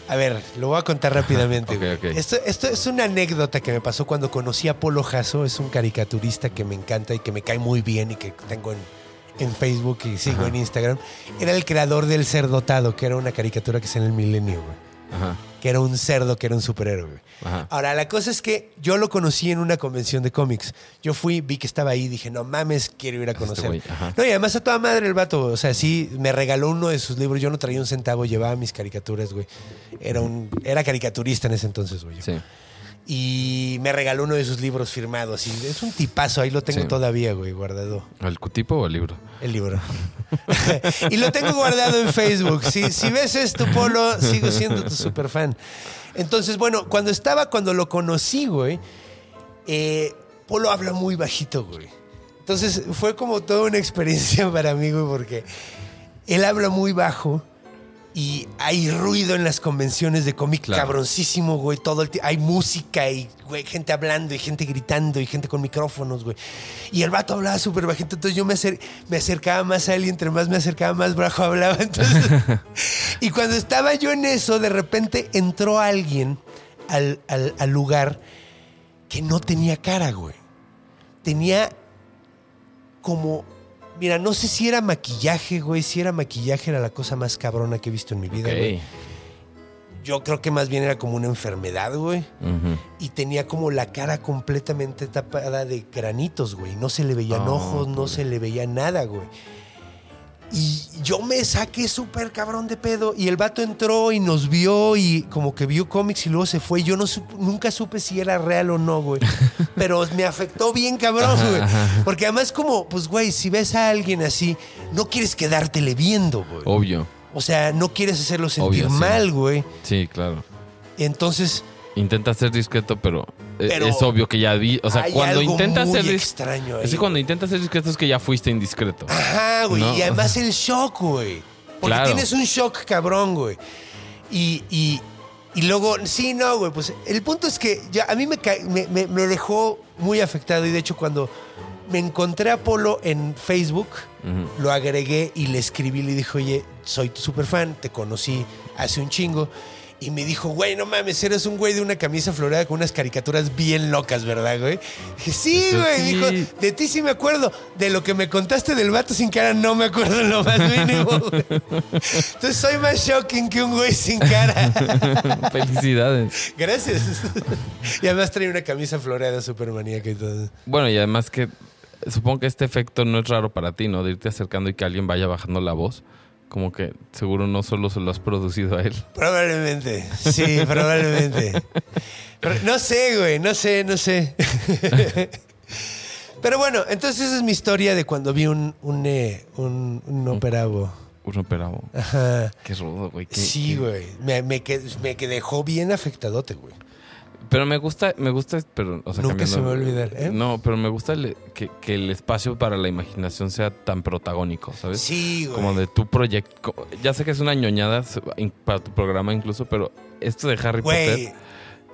A ver, lo voy a contar rápidamente. Ok, güey. ok. Esto, esto es una anécdota que me pasó cuando conocí a Polo Jasso. Es un caricaturista que me encanta y que me cae muy bien y que tengo en, en Facebook y sigo Ajá. en Instagram. Era el creador del Cerdotado, que era una caricatura que es en el milenio, güey. Ajá. Que era un cerdo, que era un superhéroe, güey. Ajá. Ahora, la cosa es que yo lo conocí en una convención de cómics. Yo fui, vi que estaba ahí, dije, no mames, quiero ir a Este conocer. ajá. no, y además a toda madre el vato, o sea, sí, me regaló uno de sus libros. Yo no traía un centavo, llevaba mis caricaturas, güey. Era un, era caricaturista en ese entonces, güey. Sí. Y me regaló uno de sus libros firmados. Y es un tipazo, ahí lo tengo Sí. todavía, güey, guardado. ¿El cutipo o el libro? El libro. y lo tengo guardado en Facebook. Si, si ves esto, Polo, sigo siendo tu super fan. Entonces, bueno, cuando estaba, cuando lo conocí, güey, eh, Polo habla muy bajito, güey. Entonces fue como toda una experiencia para mí, güey, porque él habla muy bajo y hay ruido en las convenciones de cómic Claro. cabroncísimo, güey. Todo el hay música y güey, gente hablando y gente gritando y gente con micrófonos, güey. Y el vato hablaba súper bajito, entonces yo me, acer- me acercaba más a él y entre más me acercaba más bajo hablaba. Entonces, y cuando estaba yo en eso, de repente entró alguien al, al- al lugar que no tenía cara, güey. Tenía como. Mira, no sé si era maquillaje, güey. Si era maquillaje, era la cosa más cabrona que he visto en mi vida, güey. Yo creo que más bien era como una enfermedad, güey. Y tenía como la cara completamente tapada de granitos, güey. No se le veían Ah, ojos, no se le veía nada, güey. Y yo me saqué súper cabrón de pedo. Y el vato entró y nos vio y como que vio cómics y luego se fue. Yo no nunca supe si era real o no, güey. Pero me afectó bien cabrón, güey. Porque además como, pues, güey, si ves a alguien así, no quieres quedártele viendo, güey. Obvio. O sea, no quieres hacerlo sentir Obvio, sí. mal, güey. Sí, claro. Entonces... Intenta ser discreto, pero, eh, Pero es obvio que ya vi. O sea, cuando intentas ser dis- extraño ahí, Es que cuando intentas ser discreto es que ya fuiste indiscreto. Ajá, güey. No, y además el shock, güey. Porque Claro. tienes un shock cabrón, güey. Y, y, y luego, sí, no, güey. Pues el punto es que ya a mí me, me, me- me dejó muy afectado. Y de hecho, cuando me encontré a Polo en Facebook, lo agregué y le escribí. Le dije, oye, soy tu super fan, te conocí hace un chingo. Y me dijo, güey, no mames, eres un güey de una camisa floreada con unas caricaturas bien locas, ¿verdad, güey? Dije, sí, Yo güey. sí. Dijo, de ti sí me acuerdo. De lo que me contaste del vato sin cara, no me acuerdo lo más mínimo, güey. Entonces soy más shocking que un güey sin cara. Felicidades. Gracias. Y además trae una camisa floreada súper maníaca y todo. Bueno, y además que supongo que este efecto no es raro para ti, ¿no? De irte acercando y que alguien vaya bajando la voz. Como que seguro no solo se lo has producido a él. Probablemente. Sí, probablemente. Pero no sé, güey. No sé, no sé. Pero bueno, entonces esa es mi historia de cuando vi un, un, eh, un, un operabo. Un operabo. Ajá. Qué rudo, güey. qué- Sí, qué- güey. Me, me, qued- me dejó bien afectadote, güey. Pero me gusta, me gusta, pero, o sea, Nunca se me va a olvidar, ¿eh? No, pero me gusta el- que, que el espacio para la imaginación sea tan protagónico, ¿sabes? Sí, güey. Como de tu proyecto. Ya sé que es una ñoñada para tu programa incluso, pero esto de Harry Güey. Potter.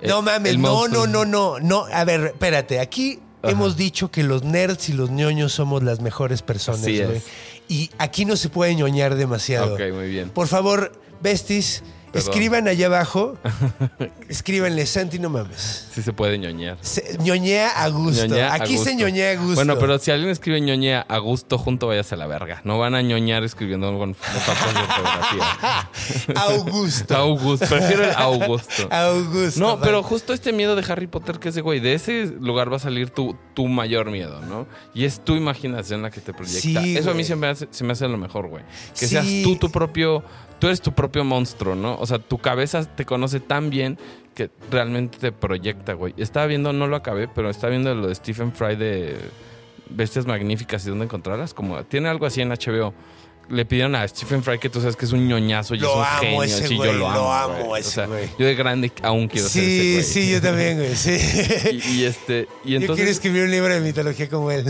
No eh, mames, no, no, no, no, no. A ver, espérate. Aquí Ajá. hemos dicho que los nerds y los ñoños somos las mejores personas, güey. Y aquí no se puede ñoñar demasiado. Ok, muy bien. Por favor, besties, Perdón. Escriban allá abajo. escríbanle, Santi, no mames. Sí se puede ñoñear. Se- ñoñea a gusto. Ñoñea a Aquí se ñoñea a gusto. Bueno, pero si alguien escribe ñoñea a gusto, junto váyase a la verga. No van a ñoñar escribiendo con faltas de ortografía. Augusto. Augusto. Prefiero el Augusto. Augusto. No, pero justo este miedo de Harry Potter que es de, güey, de ese lugar va a salir tu, tu mayor miedo, ¿no? Y es tu imaginación la que te proyecta. Sí, Eso a mí se me, hace, se me hace lo mejor, güey. Que Sí. seas tú tu propio, tú eres tu propio monstruo, ¿no? O sea, tu cabeza te conoce tan bien que realmente te proyecta, güey. Estaba viendo, no lo acabé, pero estaba viendo lo de Stephen Fry de Bestias Magníficas y dónde encontrarlas. Como tiene algo así en HBO. Le pidieron a Stephen Fry que tú sabes que es un ñoñazo y Lo es un amo genio. ese sí, güey, yo lo lo amo. amo güey. ese o sea, güey. yo de grande aún quiero ser ese Sí, güey. sí, yo también, güey. Sí. Y, y este, y yo quiero entonces. escribir un libro de mitología como él.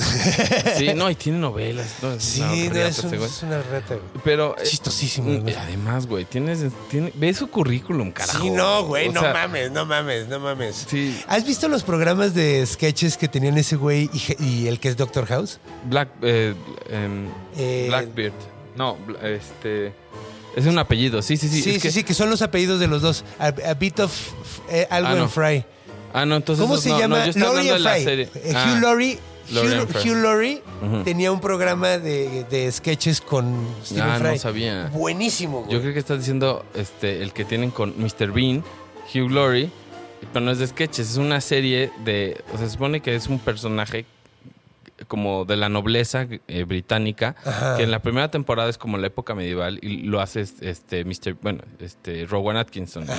Sí, no, y tiene novelas. No, es Sí, una no, riata es, un- ese güey. es una rata, güey. Pero. eh, Chistosísimo, güey. además, güey, tienes. Tiene, ve su currículum, carajo. Sí, no, güey, O no mames, no mames, no mames. Sí, ¿Has visto los programas de sketches que tenían ese güey y el que es Doctor House? Black. eh, em, Eh, Blackbeard. No, este. Es un apellido, sí, sí, sí. Sí, sí, que- sí, que son los apellidos de los dos. A, a bit of eh, algo Ah, en. Fry. Ah, no, entonces. ¿Cómo se no, no, llama? yo estaba Laurie hablando de and la Fry. serie. Eh, Ah, Hugh Laurie. Laurie Hugh. Hugh Laurie tenía un programa de, de sketches con Stephen Ah, Fry. no sabía. Buenísimo, güey. Yo creo que estás diciendo este, el que tienen con Mr. Bean, Hugh Laurie, pero no es de sketches, es una serie de. O sea, se supone que es un personaje como de la nobleza eh, británica, Ajá. que en la primera temporada es como la época medieval y lo hace este Mr. bueno, este Rowan Atkinson, ¿no?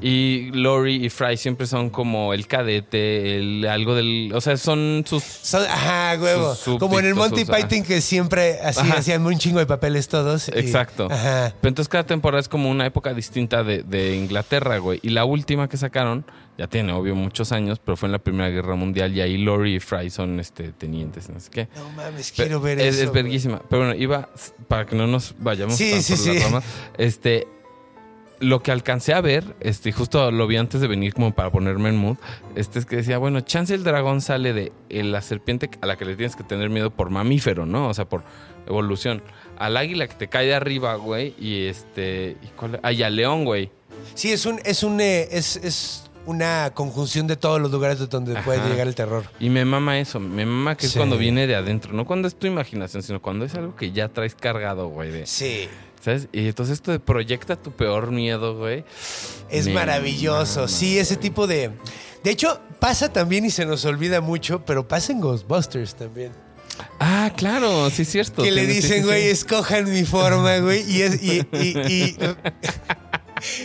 Y Laurie y Fry siempre son como el cadete, el algo del, o sea, son sus Son- ajá, huevo. Sus Como en el Monty. Python que siempre así Ajá. hacían un chingo de papeles todos. y- Exacto. Ajá. Pero entonces cada temporada es como una época distinta de, de Inglaterra, güey. Y la última que sacaron, ya tiene obvio muchos años, pero fue en la Primera Guerra Mundial y ahí Laurie y Fry son este, tenientes, no sé qué. No mames, Pero quiero ver es, eso. es verguísima. Pero bueno, iba, para que no nos vayamos Sí, tan sí, por las sí. ramas, este, lo que alcancé a ver, este, justo lo vi antes de venir como para ponerme en mood, este es que decía, bueno, chance el dragón sale de eh, la serpiente a la que le tienes que tener miedo por mamífero, ¿no? O sea, por evolución. Al águila que te cae de arriba, güey, y este, ¿y cuál? Ah, y al león, güey. Sí, es un, es un, eh, es, es una conjunción de todos los lugares de donde puede llegar el terror. Y me mama eso, me mama que es Sí. cuando viene de adentro, no cuando es tu imaginación, sino cuando es algo que ya traes cargado, güey, de, Sí. ¿sabes? Y entonces esto de proyecta tu peor miedo, güey. Es Me maravilloso. mama, sí, ese tipo de. De hecho, pasa también y se nos olvida mucho, pero pasa en Ghostbusters también. Ah, claro, sí es cierto. que le dicen, sí, güey, sí. escojan mi forma, güey. Y, es, y, y, y,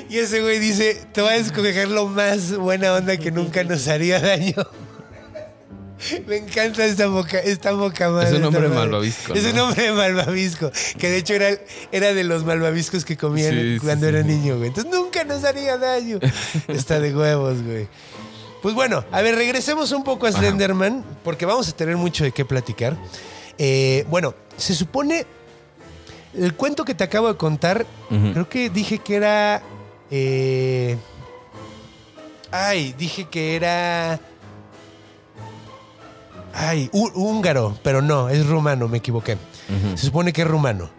y ese güey dice, te voy a escoger lo más buena onda que nunca nos haría daño. Me encanta esta boca, esta boca madre. Es un hombre malvavisco, Es un hombre malvavisco. Que de hecho era, era de los malvaviscos que comían Sí, cuando sí. era niño, güey. Entonces nunca nos haría daño. Está de huevos, güey. Pues bueno, a ver, regresemos un poco a Slenderman, porque vamos a tener mucho de qué platicar. Eh, bueno, se supone. El cuento que te acabo de contar, creo que dije que era. eh, ay, dije que era. Ay, hú- húngaro, pero no, es rumano, me equivoqué. Se supone que es rumano.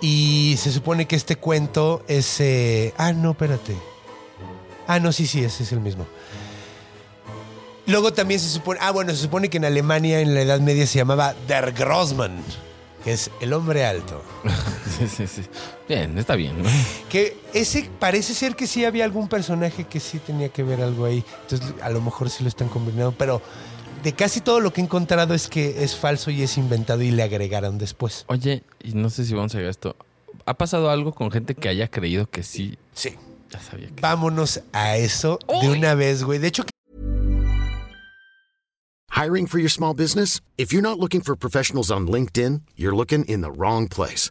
Y se supone que este cuento es. eh, ah, no, espérate. Ah, no, sí, sí, ese es el mismo. Luego también se supone. Ah, bueno, se supone que en Alemania en la Edad Media se llamaba Der Grossmann, que es el hombre alto. Sí, sí, sí. Bien, está bien, ¿no? Que ese parece ser que sí había algún personaje que sí tenía que ver algo ahí. Entonces, a lo mejor sí lo están combinando, pero de casi todo lo que he encontrado es que es falso y es inventado y le agregaron después. Oye, y no sé si vamos a a esto. ¿Ha pasado algo con gente que haya creído que sí? Sí. Ya sabía que. Vámonos a eso de una vez, güey. De hecho, Hiring for your small business? If you're not looking for professionals on LinkedIn, you're looking in the wrong place.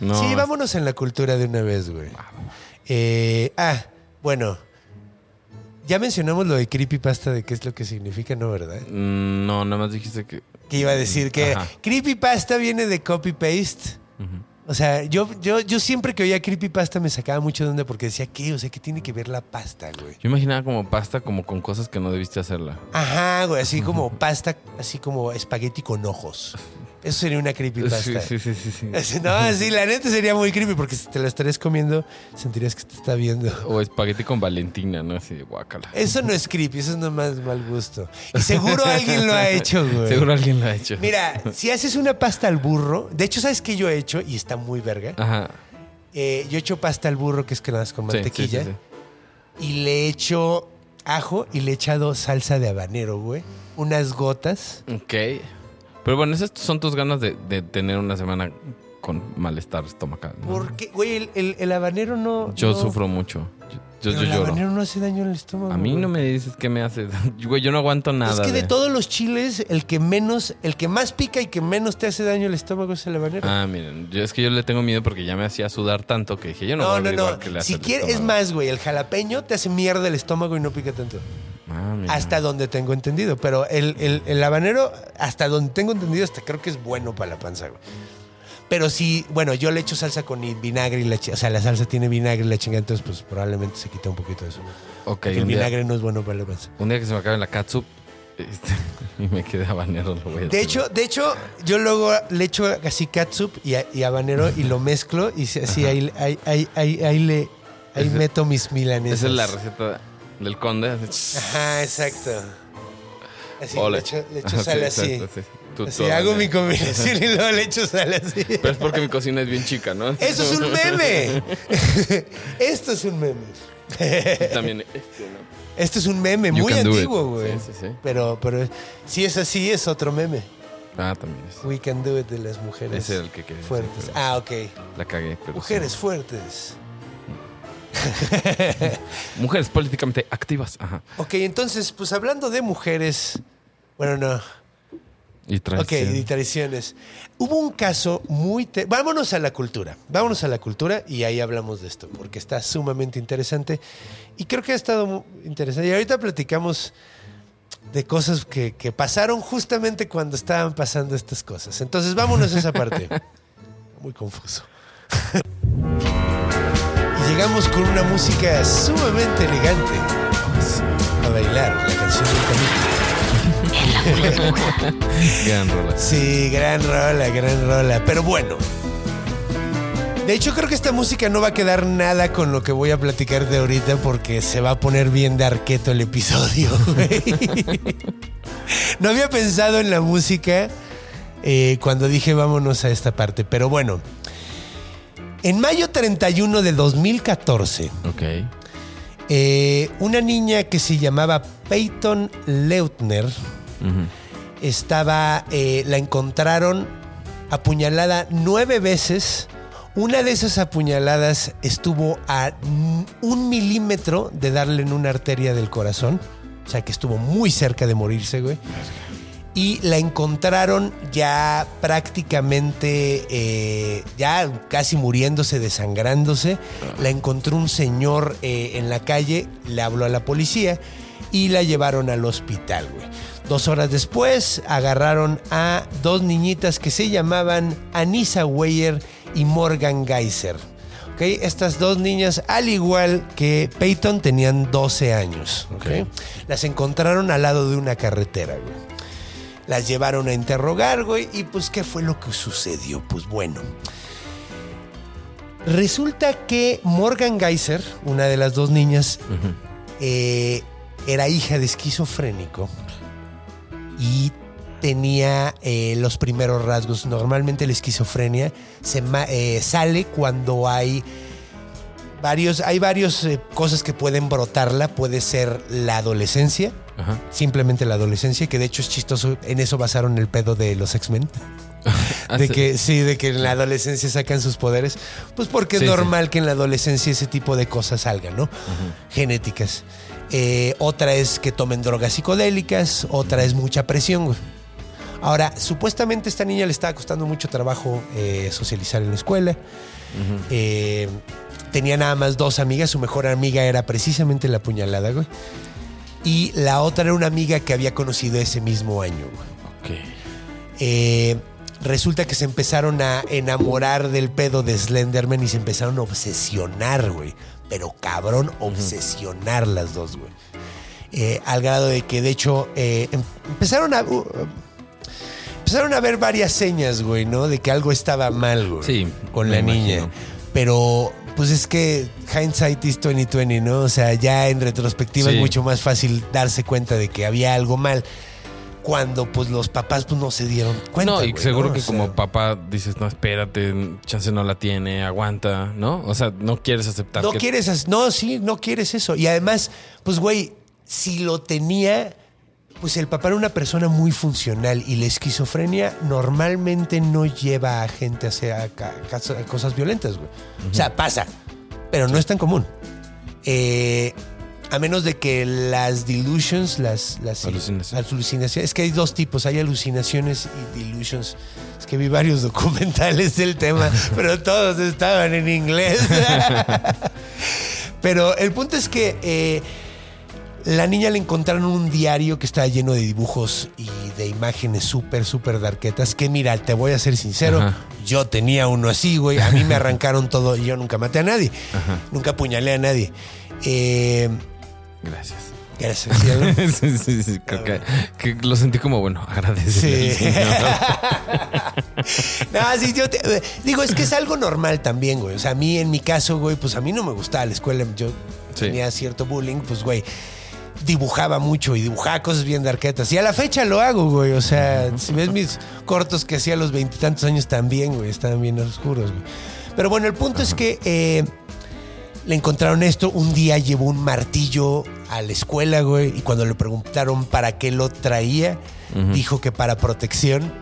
No. sí, vámonos en la cultura de una vez, güey. Eh, ah, Bueno, ya mencionamos lo de creepypasta, de qué es lo que significa, ¿no, verdad? Mm, No, nada más dijiste que. Que iba a decir que Ajá. creepypasta viene de copy-paste. O sea, yo, yo, yo siempre que oía creepypasta me sacaba mucho de onda porque decía, ¿qué? O sea, ¿qué tiene que ver la pasta, güey? Yo imaginaba como pasta, como con cosas que no debiste hacerla. Ajá, güey, así como pasta, así como espagueti con ojos. Eso sería una creepypasta. Sí, sí, sí, sí, No, sí, la neta sería muy creepy porque si te la estarías comiendo, sentirías que te está viendo. O espagueti con Valentina, ¿no? Así de guácala. Eso no es creepy, eso es nomás mal gusto. Y seguro alguien lo ha hecho, güey. Seguro alguien lo ha hecho. Mira, si haces una pasta al burro, de hecho, ¿sabes qué yo he hecho? Y está muy verga. Ajá. Eh, yo he hecho pasta al burro, que es que nada más con mantequilla. sí, sí. Y le he hecho ajo y le he echado salsa de habanero, güey. Unas gotas. Ok. Pero bueno, esas son tus ganas de, de tener una semana con malestar estomacal. ¿no? Porque, güey, el, el- el habanero no. Yo no- sufro mucho. Yo, yo, pero yo el lloro. habanero no hace daño al estómago. A mí no me dices qué me hace. Güey, yo no aguanto nada. Es que de de- todos los chiles, el que menos, el que más pica y que menos te hace daño al estómago es el habanero. Ah, miren, yo, es que yo le tengo miedo porque ya me hacía sudar tanto que dije, yo no, no, voy a no, qué le hace Si quieres, es más, güey, el jalapeño te hace mierda el estómago y no pica tanto. Ah. Hasta donde tengo entendido. Pero el, el- el habanero, hasta donde tengo entendido, hasta creo que es bueno para la panza, güey. Pero sí, bueno, yo le echo salsa con vinagre y la O sea, la salsa tiene vinagre y la chingada, entonces pues probablemente se quita un poquito de eso. Ok, el día, vinagre no es bueno para la panza. un día que se me acabe la catsup este, y me quede habanero, lo voy a De hacer. hecho, de hecho, yo luego le echo así catsup y, y habanero y lo mezclo y así ahí, ahí, ahí, ahí, ahí le ahí meto mis milanesas. esa es la receta del conde. Ajá, exacto. Así ole. le echo, le echo Ajá, sal sí, así. exacto, sí. Tú Así todo, hago ¿no? mi combinación y luego le echo sal así. Pero es porque mi cocina es bien chica, ¿no? Eso es un meme. Esto es un meme. También este, ¿no? Esto es un meme You muy antiguo, güey. Sí, sí, sí. Pero, pero si es así, es otro meme. Ah, también es. We can do it de las mujeres Ese era el que quería fuertes. Ah, ok. La cagué. Pero Mujeres fuertes. Mujeres políticamente activas. Ajá. Ok, entonces, pues hablando de mujeres. Bueno, no. Y Ok, traición. y traiciones. Hubo un caso muy... te- Vámonos a la cultura. Vámonos a la cultura y ahí hablamos de esto, porque está sumamente interesante. Y creo que ha estado mu- interesante. Y ahorita platicamos de cosas que, que pasaron justamente cuando estaban pasando estas cosas. Entonces, vámonos a esa parte. Muy confuso. llegamos con una música sumamente elegante. A bailar la canción del capítulo. Gran rola. Sí, gran rola, gran rola. Pero bueno. De hecho, creo que esta música no va a quedar nada con lo que voy a platicar de ahorita porque se va a poner bien de arqueto el episodio. no había pensado en la música eh, cuando dije vámonos a esta parte. Pero bueno. En mayo 31 de 2014, Ok. eh, una niña que se llamaba Peyton Leutner Ujú. estaba, eh, la encontraron apuñalada nueve veces. Una de esas apuñaladas estuvo a un milímetro de darle en una arteria del corazón. O sea que estuvo muy cerca de morirse, güey. Y la encontraron ya prácticamente, eh, ya casi muriéndose, desangrándose. La encontró un señor eh, en la calle, le habló a la policía y la llevaron al hospital, güey. Dos horas después agarraron a dos niñitas que se llamaban Anissa Weyer y Morgan Geyser. ¿ok? Estas dos niñas, al igual que Peyton, tenían 12 años. ¿ok? Ok. Las encontraron al lado de una carretera, güey. Las llevaron a interrogar, güey. Y pues, ¿qué fue lo que sucedió? Pues bueno. Resulta que Morgan Geyser, una de las dos niñas, eh, era hija de esquizofrénico y tenía eh, los primeros rasgos. Normalmente la esquizofrenia se eh, sale cuando hay varios, hay varios eh, cosas que pueden brotarla. Puede ser la adolescencia, Ajá. simplemente la adolescencia, que de hecho es chistoso. En eso basaron el pedo de los X-Men. Ah, De que sí, de que en la adolescencia sacan sus poderes. Pues porque Sí, es sí. normal que en la adolescencia ese tipo de cosas salgan, ¿no? Genéticas. Eh, otra es que tomen drogas psicodélicas, otra es mucha presión, güey. Ahora, supuestamente esta niña le estaba costando mucho trabajo eh, socializar en la escuela. Eh, tenía nada más dos amigas. Su mejor amiga era precisamente la puñalada, güey. Y la otra era una amiga que había conocido ese mismo año, güey. Ok. Eh, resulta que se empezaron a enamorar del pedo de Slenderman y se empezaron a obsesionar, güey. Pero cabrón, obsesionar las dos, güey. Eh, al grado de que, de hecho, eh, em- empezaron a... uh, empezaron a ver varias señas, güey, ¿no? De que algo estaba mal, güey. Sí, Con la niña. imagino. Pero, pues es que hindsight is 2020, ¿no? O sea, ya en retrospectiva Sí. es mucho más fácil darse cuenta de que había algo mal. Cuando, pues, los papás pues, no se dieron cuenta. no, y güey, seguro ¿no? que O como papá dices, no, espérate, chance no la tiene, aguanta, ¿no? O sea, no quieres aceptar No que... quieres, no, sí, no quieres eso. Y además, pues, güey, si lo tenía, pues el papá era una persona muy funcional y la esquizofrenia normalmente no lleva a gente a hacer a a cosas violentas, güey. O sea, pasa, pero no es tan común. Eh, a menos de que las delusions, las, las Alucinaciones. alucinaciones, es que hay dos tipos, hay alucinaciones y delusions. Es que vi varios documentales del tema, pero todos estaban en inglés. Pero el punto es que eh, la niña le encontraron un diario que estaba lleno de dibujos y de imágenes súper, súper darquetas. Que mira, te voy a ser sincero, Ajá. yo tenía uno así, güey. A mí me arrancaron todo y yo nunca maté a nadie. Nunca apuñalé a nadie. Eh, Gracias. gracias, cielo. sí, sí, sí, creo que, que lo sentí como, bueno, agradece. Sí. No, sí, yo te- digo, es que es algo normal también, güey. O sea, a mí, en mi caso, güey, pues a mí no me gustaba la escuela. Yo Sí. tenía cierto bullying, pues, güey, dibujaba mucho y dibujaba cosas bien darquetas. Y a la fecha lo hago, güey. O sea, si ves mis cortos que hacía a los veintitantos años también, güey, estaban bien oscuros, güey. Pero bueno, el punto es que eh, le encontraron esto. Un día llevó un martillo a la escuela, güey. Y cuando le preguntaron para qué lo traía, dijo que para protección.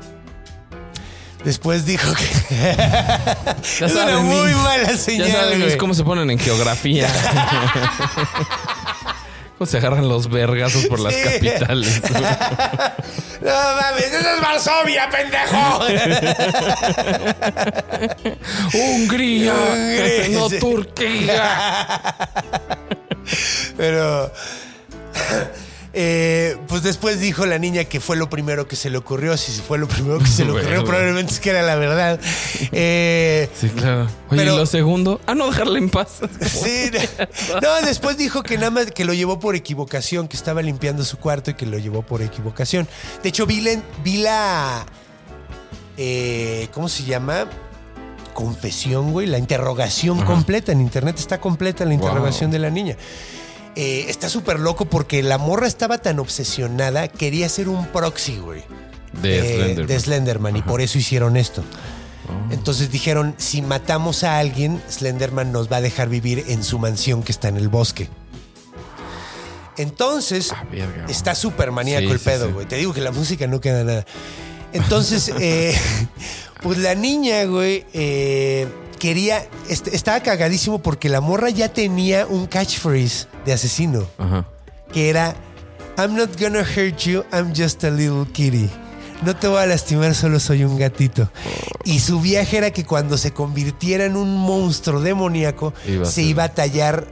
Después dijo que. Es una muy mala señal. Ya saben güey. cómo se ponen en geografía. se agarran los vergazos por las Sí. capitales. No mames, eso es Varsovia, pendejo. Hungría, Hungría, no. Turquía. Pero. Eh, pues después dijo la niña que fue lo primero que se le ocurrió. Si fue lo primero que se le ocurrió, Bueno. probablemente es que era la verdad. Eh, Sí, claro. Oye, Pero- ¿y lo segundo? Ah, no, dejarla en paz. Sí, no, después dijo que nada más que lo llevó por equivocación, que estaba limpiando su cuarto y que lo llevó por equivocación. De hecho, vi la, vi la eh, ¿cómo se llama? Confesión, güey, la interrogación completa. En internet está completa la interrogación Wow. de la niña. Eh, está súper loco porque la morra estaba tan obsesionada, quería ser un proxy, güey. De eh, Slenderman. de Slenderman, y por eso hicieron esto. Entonces dijeron, si matamos a alguien, Slenderman nos va a dejar vivir en su mansión que está en el bosque. Entonces, Ah, verga, está súper maníaco Sí, el pedo, sí. güey. Te digo que la música no queda nada. Entonces, eh, pues la niña, güey, eh, quería, est- estaba cagadísimo porque la morra ya tenía un catchphrase de asesino Ajá. que era I'm not gonna hurt you, I'm just a little kitty. No te voy a lastimar, solo soy un gatito. Y su viaje era que cuando se convirtiera en un monstruo demoníaco, Iba se iba a tallar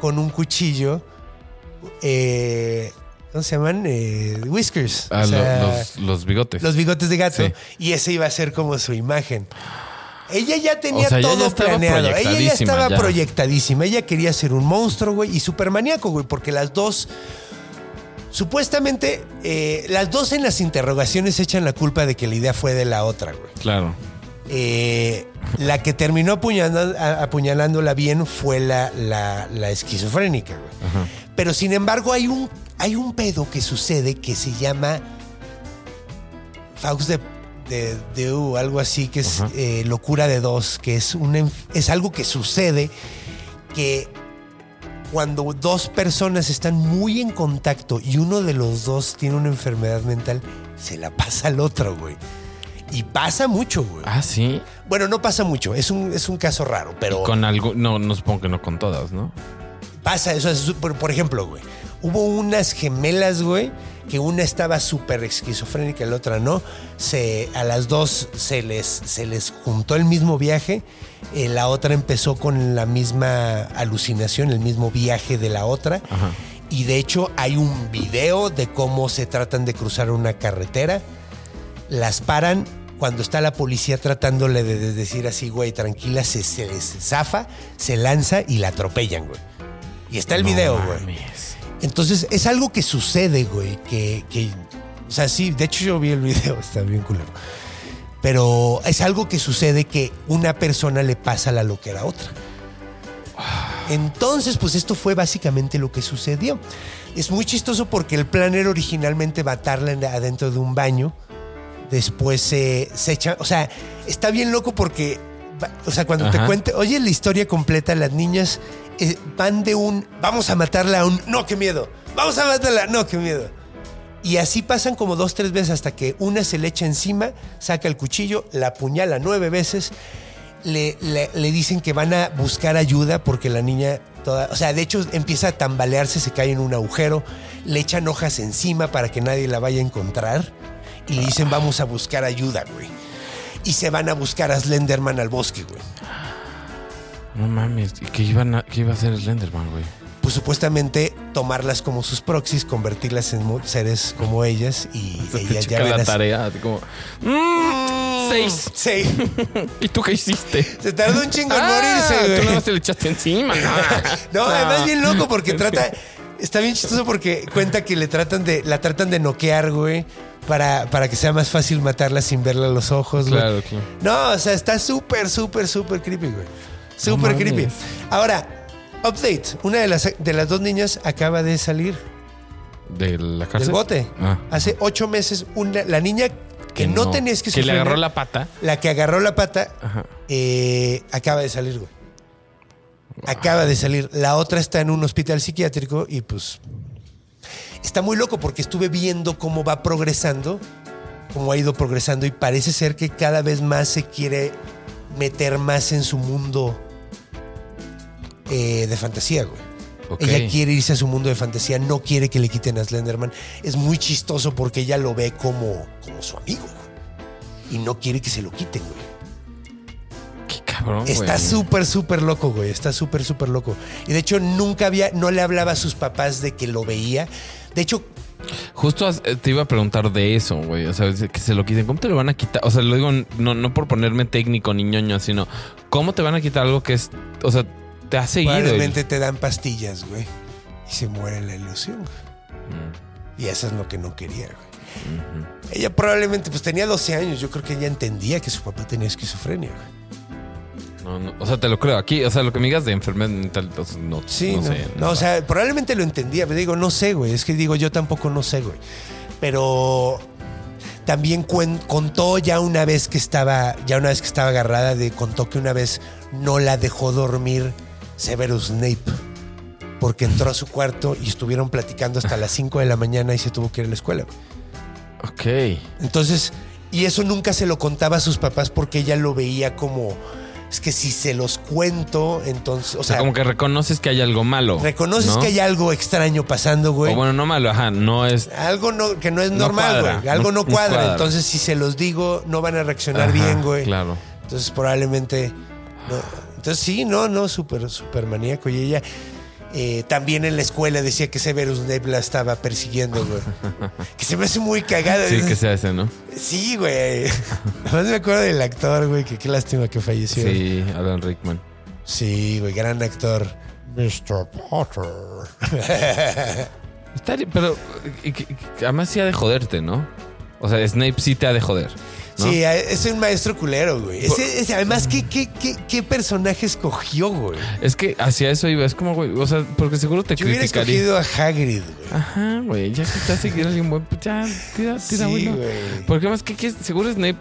con un cuchillo. Eh, ¿Cómo se llaman? Eh, whiskers. Ah, O sea, lo- los, los bigotes. los bigotes de gato. Sí. Y ese iba a ser como su imagen. Ella ya tenía O sea, todo planeado. Ella ya estaba ya. proyectadísima. Ella quería ser un monstruo, güey, y súper maníaco, güey, porque las dos. Supuestamente, eh, las dos en las interrogaciones echan la culpa de que la idea fue de la otra, güey. Claro. Eh, la que terminó apuñalando- apuñalándola bien fue la, la- la esquizofrénica, güey. Pero sin embargo, hay un, hay un pedo que sucede que se llama Faust de, de, de U, algo así, que es eh, locura de dos, que es, un, es algo que sucede que cuando dos personas están muy en contacto y uno de los dos tiene una enfermedad mental, se la pasa al otro, güey. Y pasa mucho, güey. Ah, sí. Bueno, no pasa mucho, es un, es un caso raro, pero Con algo. No, no supongo que no con todas, ¿no? pasa eso. es por, por ejemplo, güey, hubo unas gemelas, güey, que una estaba súper esquizofrénica y la otra no. Se, a las dos se les, se les juntó el mismo viaje. eh, la otra empezó con la misma alucinación, el mismo viaje de la otra. Ajá. Y de hecho hay un video de cómo se tratan de cruzar una carretera. Las paran. Cuando está la policía tratándole de, de decir así, güey, tranquila, se, se les zafa, se lanza y la atropellan, güey. Y está el No video, güey. Entonces es algo que sucede, güey, que, que, o sea, sí, de hecho yo vi el video, está bien culero. Pero es algo que sucede que una persona le pasa la loquera a otra. Entonces, pues esto fue básicamente lo que sucedió. Es muy chistoso porque el plan era originalmente matarla en- adentro de un baño. Después se, se echa, o sea, está bien loco porque, o sea, cuando te cuente, oye la historia completa, las niñas eh, van de un, vamos a matarla a un, no, qué miedo, vamos a matarla, no, qué miedo. Y así pasan como dos, tres veces hasta que una se le echa encima, saca el cuchillo, la apuñala nueve veces, le, le- le dicen que van a buscar ayuda porque la niña, toda, o sea, de hecho empieza a tambalearse, se cae en un agujero, le echan hojas encima para que nadie la vaya a encontrar y le dicen vamos a buscar ayuda, güey. Y se van a buscar a Slenderman al bosque, güey. No mames. ¿Y qué, iban a- qué iba a hacer Slenderman, güey? Pues supuestamente tomarlas como sus proxies, convertirlas en seres como ellas y ellas ya checa la tarea. como. "Mm, seis. Sí. ¿Y tú qué hiciste? Se tardó un chingo en Ah, morirse, güey. Tú más te le echaste encima. No, No. además bien loco porque trata. Está bien chistoso porque cuenta que le tratan de, la tratan de noquear, güey, para, para que sea más fácil matarla sin verla a los ojos, güey. Claro, claro. No, o sea, está súper, súper, súper creepy, güey. Súper creepy. Ahora, update. Una de las, de las dos niñas acaba de salir ¿De la cárcel? del bote. Ah. Hace ocho meses, una, la niña que, no, tenía Que esquizofrenia. le agarró la pata. La que agarró la pata eh, acaba de salir, güey. Acaba de salir. La otra está en un hospital psiquiátrico y pues está muy loco porque estuve viendo cómo va progresando, cómo ha ido progresando y parece ser que cada vez más se quiere meter más en su mundo eh, de fantasía, güey. Ella quiere irse a su mundo de fantasía, no quiere que le quiten a Slenderman. Es muy chistoso porque ella lo ve como, como su amigo. güey. Y no quiere que se lo quiten, güey. Qué cabrón, Está súper, súper loco, güey. Está súper, súper loco. Y de hecho, nunca había, no le hablaba a sus papás de que lo veía. De hecho, Justo eh, te iba a preguntar de eso, güey. O sea, que se lo quiten. ¿Cómo te lo van a quitar? O sea, lo digo no, no por ponerme técnico ni ñoño, sino ¿cómo te van a quitar algo que es. O sea, te ha seguido. probablemente te dan pastillas, güey. Y se muere la ilusión, güey. Mm. Y eso es lo que no quería, güey. Ella probablemente, pues tenía 12 años. Yo creo que ella entendía que su papá tenía esquizofrenia, güey. No, no, o sea, te lo creo. Aquí, o sea, lo que me digas de enfermedad mental, o sea, no, Sí, no, no, sé. no, o sea, probablemente lo entendía, pero digo, no sé, güey. Es que digo, yo tampoco no sé, güey. Pero también contó ya una vez que estaba, ya una vez que estaba agarrada, de, contó que una vez no la dejó dormir Severus Snape. Porque entró a su cuarto y estuvieron platicando hasta las 5 de la mañana y se tuvo que ir a la escuela. Ok. Entonces, y eso nunca se lo contaba a sus papás porque ella lo veía como, es que si se los cuento, entonces, o O sea, sea, como que reconoces que hay algo malo. reconoces ¿no? que hay algo extraño pasando, güey. O bueno, no malo, ajá, no es. Algo no, que no es No normal, cuadra, güey. Algo no- no, no cuadra. cuadra. Entonces, si se los digo, no van a reaccionar Ajá, bien, güey. Claro. Entonces, probablemente. No. Entonces, sí, no, no, súper, súper maníaco. Y ella eh, también en la escuela decía que Severus Snape la estaba persiguiendo, güey. que se me hace muy cagada. Sí, que sea ese, ¿no? Sí, güey. Además me acuerdo del actor, güey, que qué lástima que falleció. Sí, Alan Rickman. Sí, güey, gran actor. Mr. Potter. Está, pero que además sí ha de joderte, ¿no? O sea, Snape sí te ha de joder. ¿No? Sí, es un maestro culero, güey. Ese- ese- además, ¿qué, qué, qué, qué personaje escogió, güey? Es que hacia eso iba. Es como, güey, o sea, porque seguro te Yo hubiera criticaría. escogido a Hagrid, güey. Ajá, güey, ya que seguir a alguien buen, pues ya, tira, tira, Sí, bueno. güey. Porque más que, que seguro Snape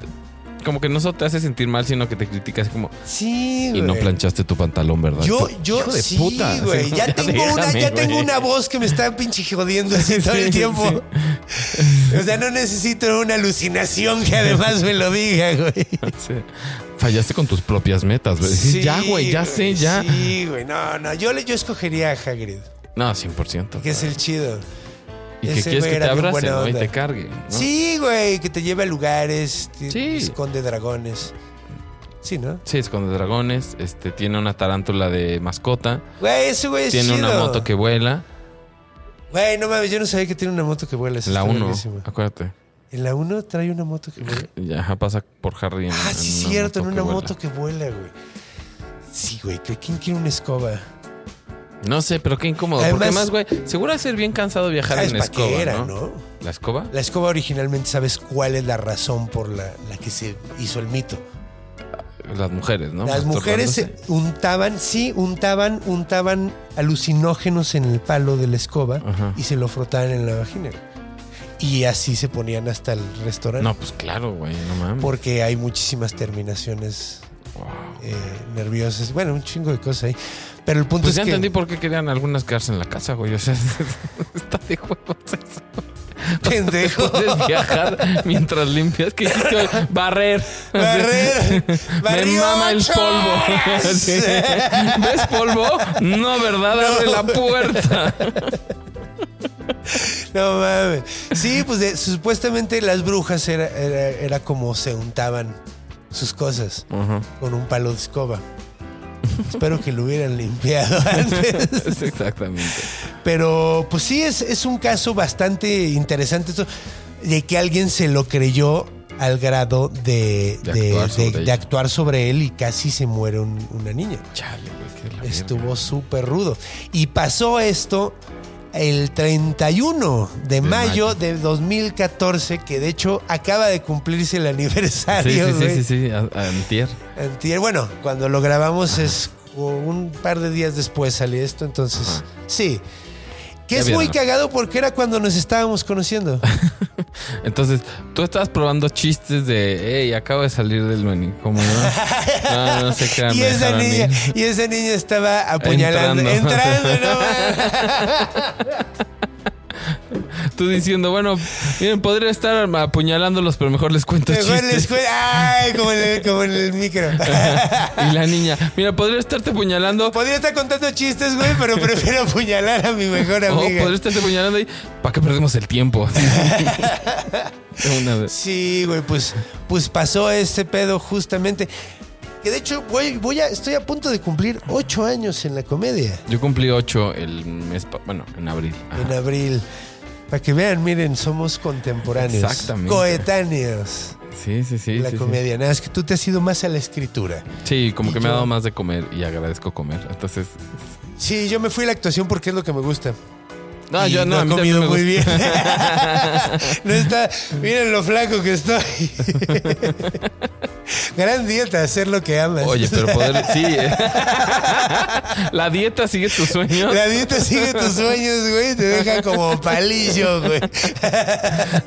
como que no solo te hace sentir mal, sino que te critica así como Sí, y güey. no planchaste tu pantalón, ¿verdad? Yo, yo, hijo de sí, puta. güey. Así, Ya, tengo una, ya tengo una voz que me está pinche jodiendo así todo el Sí, tiempo. O sea, no necesito una alucinación que además me lo diga, güey. Fallaste con tus propias metas, güey. Ya, güey, ya sé, ya. Sí, güey. No, no. Yo, yo escogería a Hagrid, No, 100%. que es el chido. Y que quieres que te abrace. Y te cargue. ¿no? Sí, güey, que te lleve a lugares, te- Sí. esconde dragones. Sí, ¿no? Sí, esconde dragones. Este, tiene una tarántula de mascota. Güey, ese güey es Tiene una moto que vuela. Güey, no mames, yo no sabía que tiene una moto que vuela. eso La está 1, verguísima. acuérdate. En la 1 trae una moto que vuela. Ya pasa por Harry en, Ah, en sí, una cierto, en una que moto que vuela, güey. Sí, güey, ¿quién quiere una escoba? No sé, pero qué incómodo. Además- porque más, güey, seguro de ser bien cansado viajar en es escoba, paquera, ¿no? ¿no? ¿La escoba? La escoba originalmente, ¿sabes cuál es la razón por la, la que se hizo el mito? Las mujeres, ¿no? Las mujeres se untaban, sí, untaban, untaban alucinógenos en el palo de la escoba Ajá. y se lo frotaban en la vagina. Y así se ponían hasta el restaurante. No, pues claro, güey, no mames. Porque hay muchísimas terminaciones eh, nerviosas. Bueno, un chingo de cosas ahí. Pero el punto Pues es ya que. entendí por qué querían algunas quedarse en la casa, güey. O sea, está de huevos eso. Pendejo. Puedes viajar mientras limpias. ¿Qué hiciste hoy? Barrer. Barrer. Me mama el polvo. ¿Ves polvo? No, ¿verdad? Abre la puerta. No mames. Sí, pues de- supuestamente las brujas era, era, era como se untaban sus cosas con un palo de escoba. Espero que lo hubieran limpiado antes. Exactamente. Pero pues sí, es, es un caso bastante interesante esto de que alguien se lo creyó al grado de, De de- actuar sobre de- de ella. actuar sobre él y casi se muere un- una niña. Chale, güey, qué la. Estuvo súper rudo. Y pasó esto el 31 de, mayo, mayo. de 2014, que de hecho acaba de cumplirse el Sí, aniversario. sí, sí, sí, sí, a- antier. Antier. Bueno, cuando lo grabamos es un par de días después salió esto, entonces Ajá. sí. Que es muy cagado porque era cuando nos estábamos conociendo. Entonces, tú estabas probando chistes de, hey, acabo de salir del manicomio. ¿no? No, no sé qué y, esa niña, y esa niña estaba apuñalando. Entrando. Entrando, no. Tú diciendo, bueno, miren, podría estar apuñalándolos, pero mejor les cuento Mejor chistes. les Ay, como en el, como en el micro. y la niña, mira, podría estarte apuñalando. Podría estar contando chistes, güey, pero prefiero apuñalar a mi mejor O amiga. podría estarte apuñalando y ¿para qué perdemos el tiempo? Una vez. Sí, güey, pues, pues pasó este pedo justamente. Que de hecho, voy, voy a, estoy a punto de cumplir ocho años en la comedia. Yo cumplí ocho el mes, bueno, en abril. Ajá. En abril. Para que vean, miren, somos contemporáneos. Exactamente. Coetáneos. Sí, sí, sí. la sí, sí. comedia. Nada, es que tú te has ido más a la escritura. Sí, como Y que me ha dado más de comer y agradezco comer. Entonces, Sí, yo me fui a la actuación porque es lo que me gusta. No, Y yo no, he a mí comido muy bien. no está. Miren lo flaco que estoy. Gran dieta, hacer lo que amas. Oye, pero poder, sí. eh. La dieta sigue tus sueños. La dieta sigue tus sueños, güey. Te deja como palillo, güey.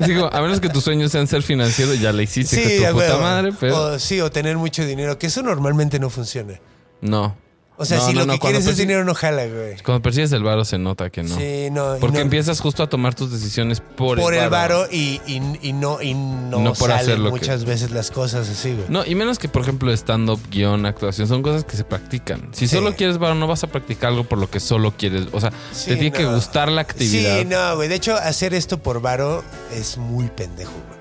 Digo, a menos que tus sueños sean ser financiero, ya le hiciste que a tu puta madre, pero O, sí, o tener mucho dinero, que eso normalmente no funciona. no. O sea, No, si no, lo no, que quieres es dinero, no jala, güey. Cuando persigues el varo se nota que no. Sí, no. Porque empiezas justo a tomar tus decisiones por, por el varo. y, y, y no, y no, por hacer salen que- muchas veces las cosas así, güey. No, y menos que, por ejemplo, stand-up, guion, actuación, son cosas que se practican. Si Sí. solo quieres varo, no vas a practicar algo por lo que solo quieres. O sea, Sí, te tiene que gustar la actividad. Sí, no, güey. De hecho, hacer esto por varo es muy pendejo, güey.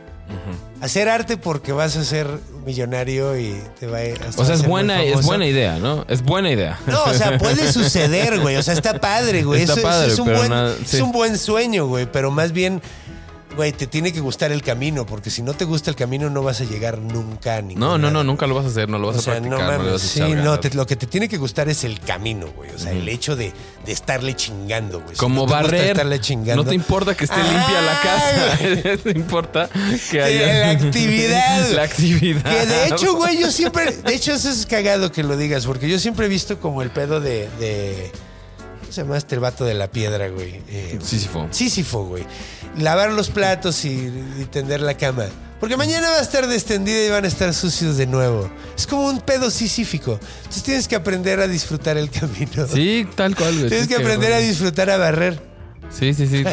Hacer arte porque vas a ser millonario y te va a. O sea, es buena, es buena idea, ¿no? Es buena idea. No, o sea, puede suceder, güey. O sea, está padre, güey. Está Eso- eso padre, es, un buen, nada- es un buen sueño, güey. Pero más bien, güey, te tiene que gustar el camino. Porque si no te gusta el camino, no vas a llegar nunca a ningún No, no, no, nunca lo vas a hacer, no lo vas O a sea, practicar, no no, le mames. vas a Sí, no, te- lo que te tiene que gustar es el camino, güey. O sea, el hecho de, de estarle chingando, güey. Si Como no te gusta barrer. estarle chingando. No te importa que esté limpia la casa. te importa que haya. la actividad. la actividad. Que de hecho, güey, yo siempre. De hecho, eso es cagado que lo digas, porque yo siempre he visto como el pedo de. de ¿Cómo se llama este vato de la piedra, güey? Eh, Sísifo. Sísifo, güey. Lavar los platos y, y tender la cama. Porque mañana va a estar destendida y van a estar sucios de nuevo. Es como un pedo sísífico. Entonces tienes que aprender a disfrutar el camino. Sí, tal cual, güey. Tienes que aprender a disfrutar a barrer. Sí, sí, sí.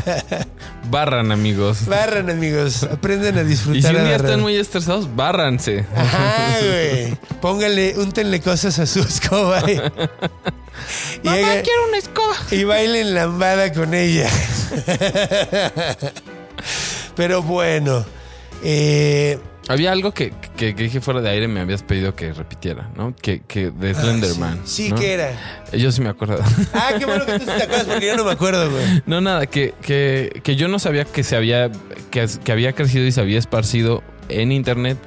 Barran, amigos. Barran, amigos. Aprendan a Y disfrutar. si un a día están muy estresados, bárranse. Ajá, güey. Póngale, úntenle cosas a su escoba. Y, y haga- una escoba. y bailen lambada con ella. Pero bueno. eh, Había algo que, que, que dije fuera de aire, me habías pedido que repitiera, ¿no? Que, que de Slenderman. Ah, Sí, ¿no? ¿qué era? Yo sí me acuerdo. Ah, qué bueno que tú sí te acuerdas porque yo no me acuerdo, güey. No, nada, que, que, que yo no sabía que se había, que, que había crecido y se había esparcido en internet.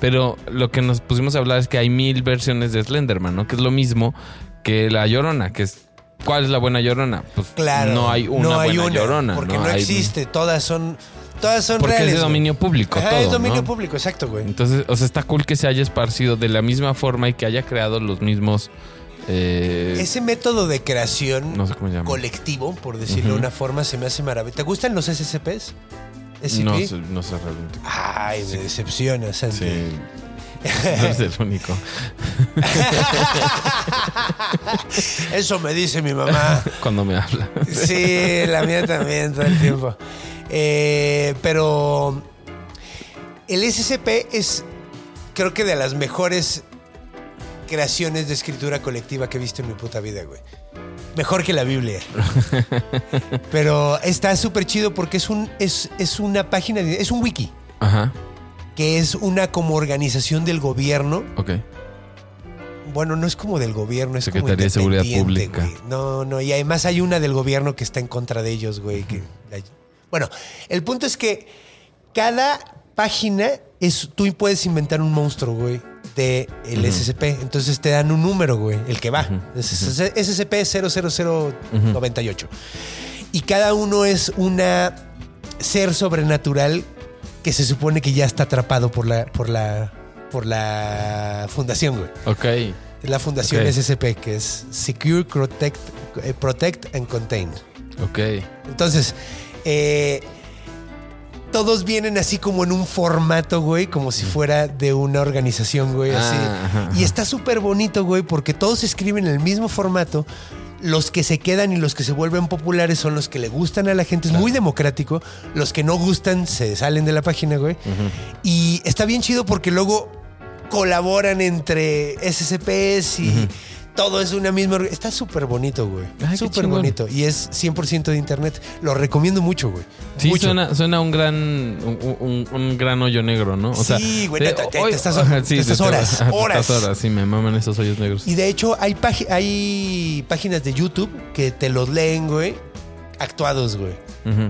Pero lo que nos pusimos a hablar es que hay mil versiones de Slenderman, ¿no? Que es lo mismo que la Llorona, que es... ¿Cuál es la buena Llorona? Pues Claro. no hay una no hay buena una, Llorona. Porque no, Hay- existe. Todas son. Todas son Porque reales. es de güey. dominio público Ajá, todo, es dominio ¿no? público, exacto, güey. Entonces, o sea, está cool que se haya esparcido de la misma forma y que haya creado los mismos... eh, Ese método de creación No sé cómo se llama. colectivo, por decirlo de una forma, se me hace maravilloso. ¿Te gustan los SCPs? SCP? no, no sé realmente. Ay, me decepciona, Santi. Sí. No es el único. Eso me dice mi mamá. Cuando me habla. Sí, la mía también todo el tiempo. Eh, pero el SCP es, creo que de las mejores creaciones de escritura colectiva que he visto en mi puta vida, güey. Mejor que la Biblia. Pero está súper chido porque es, un, es, es una página, es un wiki, Ajá. que es una como organización del gobierno. Ok. Bueno, no es como del gobierno, es como Secretaría de Seguridad Pública. güey. No, no, y además hay una del gobierno que está en contra de ellos, güey. que- Bueno, el punto es que cada página es, tú puedes inventar un monstruo, güey, de el SCP. Entonces te dan un número, güey, el que va. Es SCP 00098. Y cada uno es una ser sobrenatural que se supone que ya está atrapado por la, por la, por la fundación, güey. Ok. La fundación Ok. SCP, que es Secure, Protect, eh, Protect and Contain. Ok. Entonces, eh, todos vienen así como en un formato, güey, como si fuera de una organización, güey, Ah, así. ajá, Y está súper bonito, güey, porque todos escriben en el mismo formato. Los que se quedan y los que se vuelven populares son los que le gustan a la gente. Es muy democrático. Los que no gustan se salen de la página, güey. Y está bien chido porque luego colaboran entre SCPs y todo es una misma. Está súper bonito, güey. Súper bonito. Y es 100% de internet. Lo recomiendo mucho, güey. Sí, mucho. suena, suena un gran un, un- un gran hoyo negro, ¿no? O sea, Sí, güey, te- te- hoy- te estás- ajá, te estás horas, ajá, horas. estás horas, sí, me maman esos hoyos negros. Y de hecho, hay, hay páginas de YouTube que te los leen, güey, actuados, güey.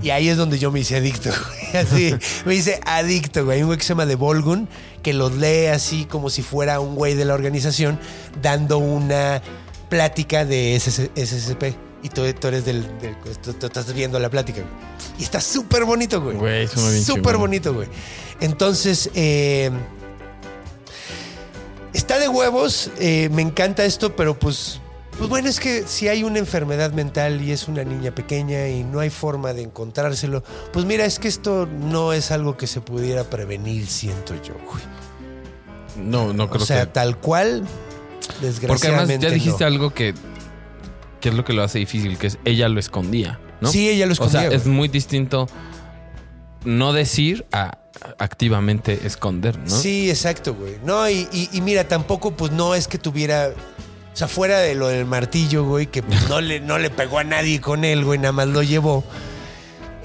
Y ahí es donde yo me hice adicto, güey. Así, me hice adicto, güey. Hay un güey que se llama The Volgun que los lee así como si fuera un güey de la organización dando una plática de SS SCP. Y tú, tú eres del. del- tú, tú estás viendo la plática, güey. Y está súper bonito, güey. Güey, Súper bonito, güey. Entonces, eh, Está de huevos, eh, me encanta esto, pero pues, pues bueno, es que si hay una enfermedad mental y es una niña pequeña y no hay forma de encontrárselo, pues mira, es que esto no es algo que se pudiera prevenir, siento yo, güey. No, no creo o sea, que. tal cual, Porque desgraciadamente además ya dijiste no. algo que, que es lo que lo hace difícil, que es ella lo escondía, ¿no? Sí, ella lo O escondía. sea, es muy distinto no decir a activamente esconder, ¿no? Sí, exacto, güey. No, y, y- y mira, tampoco, pues no es que tuviera. O sea, fuera de lo del martillo, güey, que pues, no, le, no le pegó a nadie con él, güey, nada más lo llevó.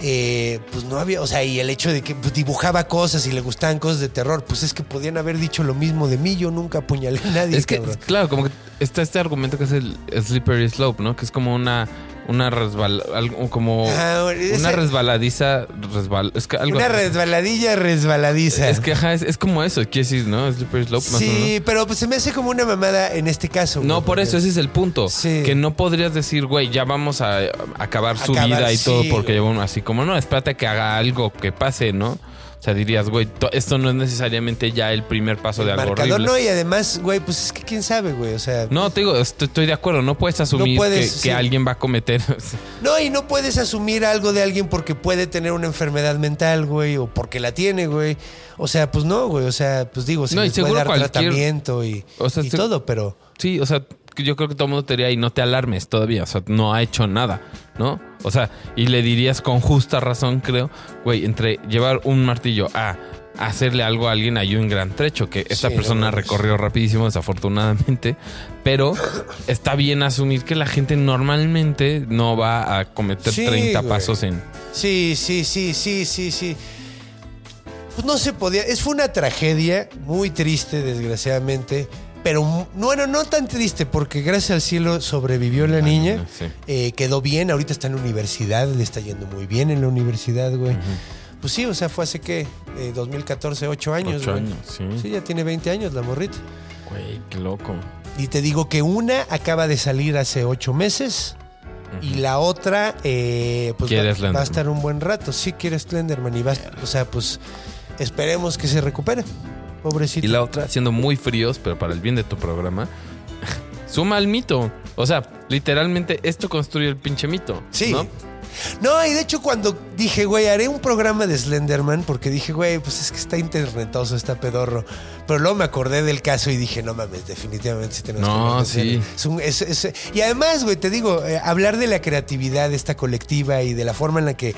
Eh, pues no había, o sea, y el hecho de que pues, dibujaba cosas y le gustaban cosas de terror, pues es que podían haber dicho lo mismo de mí, yo nunca apuñalé a nadie. Es que, cabrón. claro, como que está este argumento que es el slippery slope, ¿no? Que es como una, una resbala, algo como Ah, una resbaladiza, resbal, es que algo Una resbaladilla resbaladiza. Es que ajá, es, es como eso, quiere decir, ¿no? Slippery slope más o menos. Sí, pero pues se me hace como una mamada en este caso. güey, No, por eso, ese es el punto. Sí. Que no podrías decir, güey, ya vamos a acabar su vida y sí, todo porque güey. lleva uno así como, no, espérate que haga algo que pase, ¿no? O sea, dirías, güey, to- esto no es necesariamente ya el primer paso de algo marcador horrible. no, y además, güey, pues es que quién sabe, güey, o sea. No, te digo, estoy, estoy de acuerdo, no puedes asumir puedes, que, sí. que alguien va a cometer. No, y no puedes asumir algo de alguien porque puede tener una enfermedad mental, güey, o porque la tiene, güey. O sea, pues no, güey. O sea, pues digo, se No, y les puede dar cualquier- tratamiento y, O sea, y se- todo, pero sí, o sea, yo creo que todo el mundo te diría, y no te alarmes todavía, o sea, no ha hecho nada, ¿no? O sea, y le dirías con justa razón, creo, güey, entre llevar un martillo a hacerle algo a alguien hay un gran trecho que esta Sí, persona recorrió rapidísimo, desafortunadamente, pero está bien asumir que la gente normalmente no va a cometer Sí, 30 güey. pasos en... Sí, sí, sí, sí, sí, sí. Pues no se podía. Es fue una tragedia muy triste, desgraciadamente. Pero bueno, no tan triste, porque gracias al cielo sobrevivió la niña. sí. Eh, quedó bien, ahorita está en la universidad, le está yendo muy bien en la universidad, güey. Pues sí, o sea, fue hace qué, Eh, 2014, 8 años, Ocho güey. años, sí. Sí, ya tiene 20 años la morrita. Güey, qué loco. Y te digo que una acaba de salir hace 8 meses. Y la otra, eh, pues va, va a estar un buen rato. Sí, quiere Slenderman. Y va, o sea, pues esperemos que se recupere. Pobrecito. Y la otra, siendo muy fríos, pero para el bien de tu programa, suma al mito. O sea, literalmente esto construye el pinche mito. Sí. ¿no? No, y de hecho cuando dije, güey, haré un programa de Slenderman, porque dije, güey, pues es que está internetoso, está pedorro. Pero luego me acordé del caso y dije, no mames, definitivamente sí tenemos No, que sí. Slender. Es un- es- es- y además, güey, te digo, eh, hablar de la creatividad de esta colectiva y de la forma en la que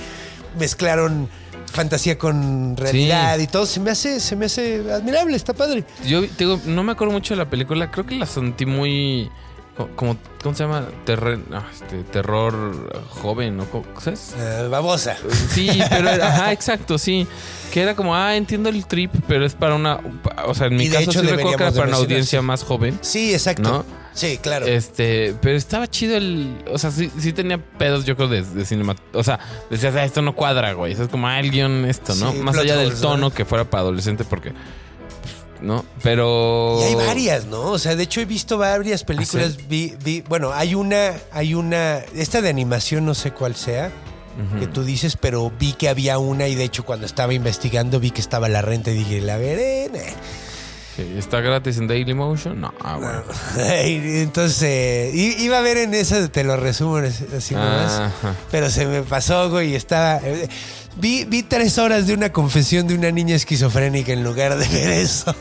mezclaron fantasía con realidad y todo, se me hace, se me hace admirable, está padre. Yo te digo, no me acuerdo mucho de la película. Creo que la sentí muy. co- Como, ¿Cómo se llama? Terre- no, este, terror joven, ¿no? ¿Cómo- ¿Sabes? Eh, babosa. Sí, pero era, ajá, exacto, sí. Que era como, ah, entiendo el trip, pero es para una. O sea, en mi Y caso hecho sí recuerdo que era para una audiencia más joven. Sí, exacto. ¿No? Sí, claro. Este, pero estaba chido el. O sea, sí, sí tenía pedos, yo creo, de, de cinema. O sea, decías, ah, esto no cuadra, güey. Eso es como, ah, el guion, esto, ¿no? Sí, Más allá del tono que fuera para adolescente, porque. ¿No? Pero. Y hay varias, ¿no? O sea, de hecho he visto varias películas. ¿Ah, vi, vi- bueno, hay una, hay una, esta de animación no sé cuál sea, que tú dices, pero vi que había una y de hecho cuando estaba investigando vi que estaba la renta y dije, la veré. nah. ¿Está gratis en Dailymotion? No, ah, bueno. Entonces, eh, iba a ver en esa, te lo resumo así nomás. Ajá. Pero se me pasó, güey, y estaba... eh, vi, vi tres horas de una confesión de una niña esquizofrénica en lugar de ver eso.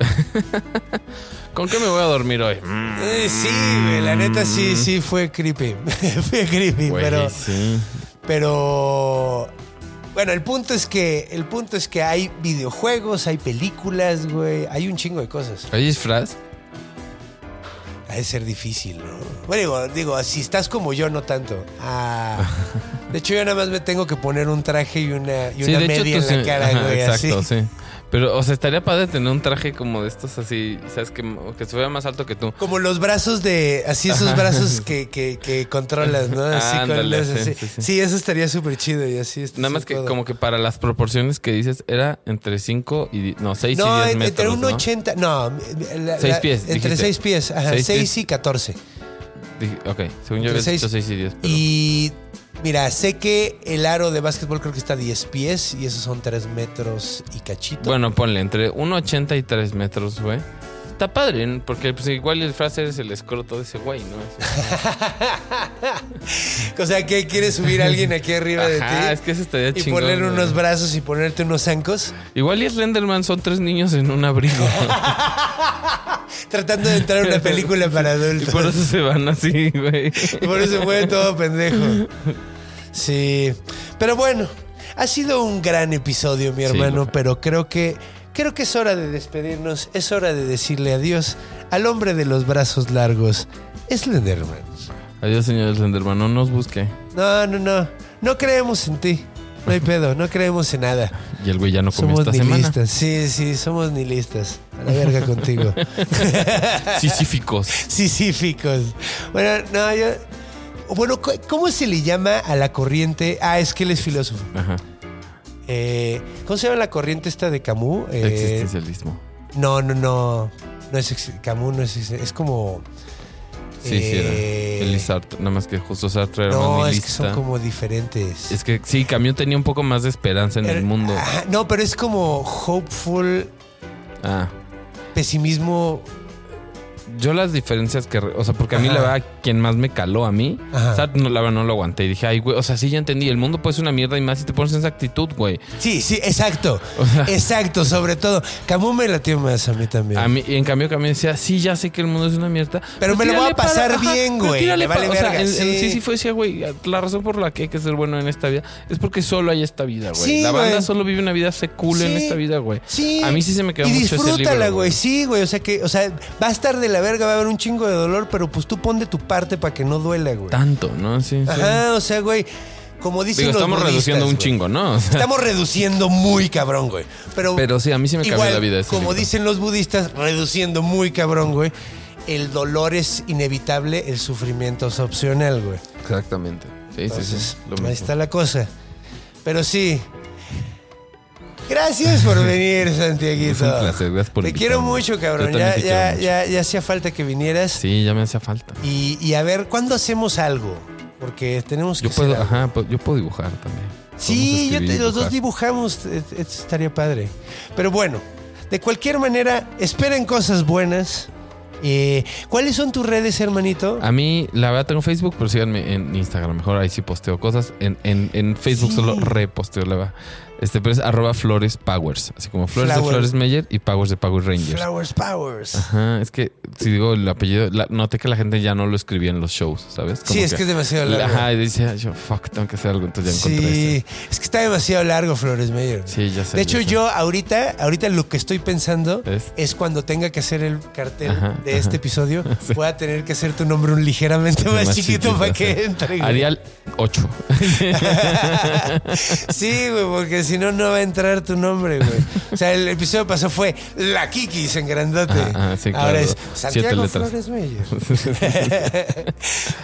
¿Con qué me voy a dormir hoy? Mm, Eh, sí, güey, la neta sí, sí fue creepy. fue creepy, güey, pero... sí. Pero bueno, el punto es que el punto es que hay videojuegos, hay películas, güey, hay un chingo de cosas. ¿Hay disfraz? Ha de ser difícil, ¿no? Bueno, digo, digo, si estás como yo, no tanto. Ah, de hecho, yo nada más me tengo que poner un traje y una, y Sí, una hecho, media en la sí- cara, ajá, güey, Exacto, así. sí. Pero, o sea, estaría padre tener un traje como de estos así, ¿sabes? Que, que se vea más alto que tú. Como los brazos de, así esos brazos que, que, que controlas, ¿no? Así con Ándale, los- sí, así. sí, sí. Sí, eso estaría súper chido y así. Nada más que codo. como que para las proporciones que dices era entre 5 y... No, 6 No, y 10 en- metros, entre un ¿no? 80, no, la- Seis la- pies, Entre dijiste. 6 pies, ajá, Seis 6 pies. y 14. Dije, ok, según yo había seis- dicho 6 y 10. Pero... Y mira, sé que el aro de básquetbol creo que está a 10 pies y esos son 3 metros y cachito. Bueno, ponle entre 1,80 y 3 metros, güey. Está padre, ¿no? porque pues, igual el frase es el escroto de ese güey, ¿no? o sea, ¿qué quieres subir a alguien aquí arriba de Ajá, ti? es que eso estaría y chingón. poner güey. unos brazos y ponerte unos zancos, Igual y Slenderman son tres niños en un abrigo. tratando de entrar a una película para y adultos. por eso se van así, güey. Y por eso fue todo pendejo. Sí. Pero bueno, ha sido un gran episodio, mi hermano, pero creo que creo que es hora de despedirnos, es hora de decirle adiós al hombre de los brazos largos, Slenderman. Adiós, señor Slenderman. No nos busque. No, no, no. No creemos en ti. No hay pedo, no creemos en nada. Y el güey ya no comió Somos esta semana. Sí, sí, somos nihilistas. A la verga contigo. Sisíficos. Sisíficos. Bueno, no, yo. Bueno, ¿cómo se le llama a la corriente? Ah, es que él es filósofo. Ajá. Eh, ¿Cómo se llama la corriente esta de Camus? Eh, Existencialismo. no, no, no. No es Camus, no es Es como. Sí, sí, era. eh, El Sartre. Nada más que justo Sartre era No, es que son como diferentes. Es que sí, Camus tenía un poco más de esperanza en el Er- mundo. Ajá, no, pero es como hopeful, Ah, pesimismo yo las diferencias que, o sea, porque a mí Ajá. la verdad, quien más me caló a mí, Ajá. o sea, no, la verdad no lo aguanté. Y dije, ay, güey, o sea, sí ya entendí, el mundo puede ser una mierda y más si te pones en esa actitud, güey. Sí, sí, exacto. Exacto, sobre todo. Camus me latió más a mí también. A mí, y en cambio, mí decía, sí, ya sé que el mundo es una mierda. Pero me lo voy a para- pasar ajá, bien, güey, me vale o sea, verga, en- en- sí. sí, fue decía, güey, la razón por la que hay que ser bueno en esta vida es porque solo hay esta vida, güey. Sí, la banda güey. solo vive una vida secula en Sí. esta vida, güey. Sí. A mí sí se me quedó y mucho ese libro, güey. Sí, güey. O sea que, o sea, va a estar de la verga, va a haber un chingo de dolor, pero pues tú pon de tu parte para que no duela, güey. Tanto, ¿no? Sí, sí. Ajá, o sea, güey. Como dicen Digo, los estamos budistas, reduciendo un güey. chingo, ¿no? O sea, Estamos reduciendo muy cabrón, güey. Pero, Pero sí, a mí sí me cambió igual, la vida ese Como libro. dicen los budistas, reduciendo muy cabrón, güey. El dolor es inevitable, el sufrimiento es opcional, güey. Exactamente. Sí, sí, sí. Lo ahí mismo. está la cosa. Pero sí. Gracias por venir, Santiaguito. Es un placer, gracias por Te quiero mucho, cabrón. Ya, te quiero ya, mucho. ya, ya hacía falta que vinieras. Sí, ya me hacía falta. Y, y a ver, ¿cuándo hacemos algo? Porque tenemos que Yo puedo, ajá, yo puedo dibujar también. Sí, yo te- los dos dibujamos, eh, eh, estaría padre. Pero bueno, de cualquier manera, esperen cosas buenas. Eh, ¿Cuáles son tus redes, hermanito? A mí, la verdad, tengo Facebook, pero síganme en Instagram. Mejor ahí sí posteo cosas. En, en, en Facebook Sí. solo reposteo, la verdad. Este, pero es arroba Flores Powers. Así como Flores de Flores Meyer y Powers de Power Rangers. Flowers Powers. Ajá, es que si digo el apellido, la- noté que la gente ya no lo escribía en los shows, ¿sabes? Sí, es que es demasiado largo. Ajá, y dice, "Ay, yo, fuck, tengo que hacer algo. Entonces ya encontré Sí, ese. es que está demasiado largo Flores Meyer. Sí, ya sé. De hecho, sé. yo ahorita, ahorita lo que estoy pensando ¿Es? es cuando tenga que hacer el cartel Ajá, de ajá. este episodio, voy a tener que hacer tu nombre un ligeramente más, Más chiquito, chiquito, para sí. que entre. Arial 8. Sí, güey, porque si no, no va a entrar tu nombre, güey. O sea, el episodio pasado fue La Kikis en grandote. Ajá, ajá, sí, claro. Ahora es Santiago. Flores Meyer.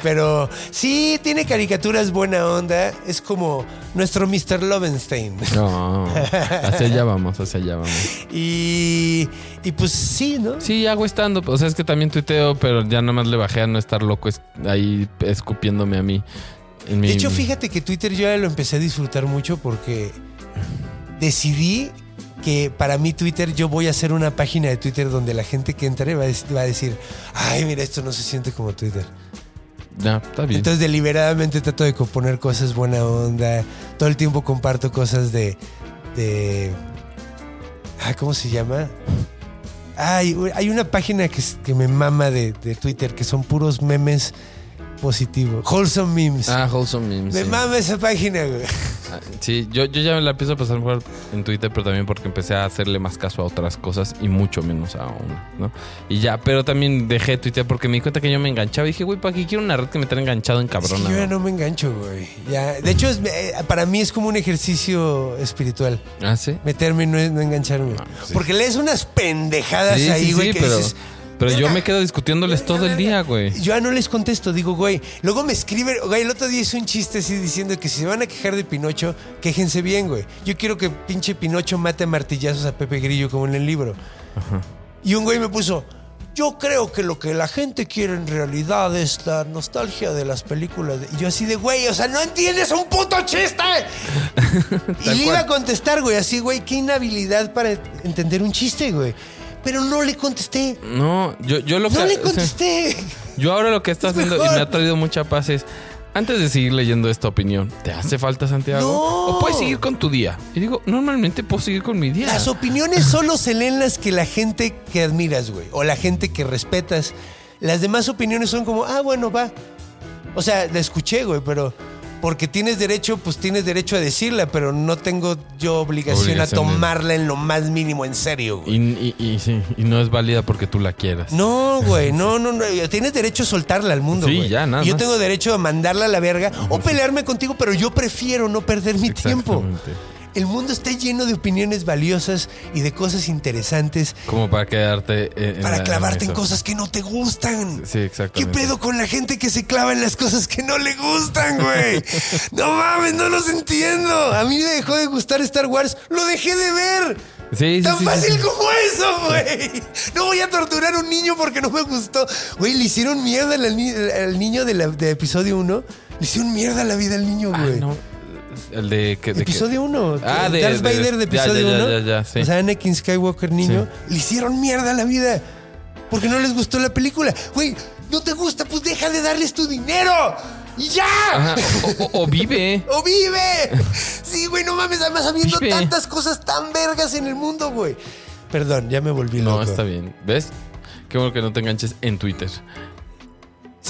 Pero sí, tiene caricaturas buena onda. Es como nuestro Mr. Lovenstein. No, hacia allá vamos, hacia allá vamos. Y, y pues sí, ¿no? Sí, hago estando. O sea, es que también tuiteo, pero ya nada más le bajé a no estar loco es- ahí escupiéndome a mí. Mi- De hecho, fíjate que Twitter yo ya lo empecé a disfrutar mucho porque decidí que para mí Twitter yo voy a hacer una página de Twitter donde la gente que entre va a, dec- va a decir, ay, mira, esto no se siente como Twitter. Ya, está bien. Entonces deliberadamente trato de componer cosas buena onda. Todo el tiempo comparto cosas de... de ah, ¿Cómo se llama? Ay, hay una página que, que me mama de, de Twitter que son puros memes positivos. Wholesome memes. ah, Wholesome Memes. me sí. mama esa página, güey. Ah, Sí, yo, yo ya la empiezo a pasar mejor en Twitter, pero también porque empecé a hacerle más caso a otras cosas y mucho menos a una, ¿no? Y ya, pero también dejé Twitter porque me di cuenta que yo me enganchaba y dije, güey, ¿para qué quiero una red que me tenga enganchado en Es cabrona? que yo ya no? me engancho, güey. Ya, de hecho, es- eh, para mí es como un ejercicio espiritual. Ah, sí. Meterme y no, no engancharme. sí. Porque lees unas pendejadas Sí, ahí, güey, sí, que pero, dices, pero yo "Verga, me quedo discutiéndoles todo el día, güey. Yo ya no les contesto, digo, güey. Luego me escriben, güey, el otro día hice un chiste así diciendo que si se van a quejar de Pinocho, quéjense bien, güey. Yo quiero que pinche Pinocho mate a martillazos a Pepe Grillo como en el libro. Y un güey me puso, yo creo que lo que la gente quiere en realidad es la nostalgia de las películas. de-". Y yo así de, güey, o sea, no entiendes un puto chiste. y le iba a contestar, güey, así, güey, qué inhabilidad para entender un chiste, güey. Pero no le contesté. No, yo, yo lo No que... le o sea, contesté. yo ahora lo que está Es haciendo y me ha traído mucha paz es... Antes de seguir leyendo esta opinión, ¿te hace falta Santiago? No. ¿O puedes seguir con tu día? Y digo, normalmente puedo seguir con mi día. Las opiniones solo se leen las que la gente que admiras, güey, o la gente que respetas. Las demás opiniones son como, ah, bueno, va. O sea, la escuché, güey, pero porque tienes derecho, pues tienes derecho a decirla, pero no tengo yo obligación, Obligación a de- tomarla en lo más mínimo en serio, güey. Y, y- y sí, y no es válida porque tú la quieras. No, güey, no, no, no. Tienes derecho a soltarla al mundo, Sí, güey. ya, nada Y yo más. tengo derecho a mandarla a la verga o pelearme contigo, pero yo prefiero no perder mi tiempo. Exactamente. El mundo está lleno de opiniones valiosas y de cosas interesantes Como para quedarte en, en para la- clavarte en cosas que no te gustan. Sí, ¿Qué exactamente. pedo con la gente que se clava en las cosas que no le gustan, güey? No mames, no los entiendo. A mí me dejó de gustar Star Wars, lo dejé de ver. Sí, sí, Tan sí, fácil como eso, güey. No voy a torturar a un niño porque no me gustó. Güey, le hicieron mierda al, ni- al niño de, la- de episodio 1. Le hicieron mierda a la vida al niño, Ah, güey. no. El de que. de Episodio 1. Ah, de- Darth de- Vader de episodio ya, 1. ya, ya, ya, sí. O sea, Anakin Skywalker niño. Le hicieron mierda a la vida. porque no les gustó la película. Güey, no te gusta, pues deja de darles tu dinero. ¡Y ya! Ajá, o, o- o vive. ¡O vive! Sí, güey, no mames, además habiendo Vive. tantas cosas tan vergas en el mundo, güey. Perdón, ya me volví No, loco. está bien. ¿Ves? Qué bueno que no te enganches en Twitter.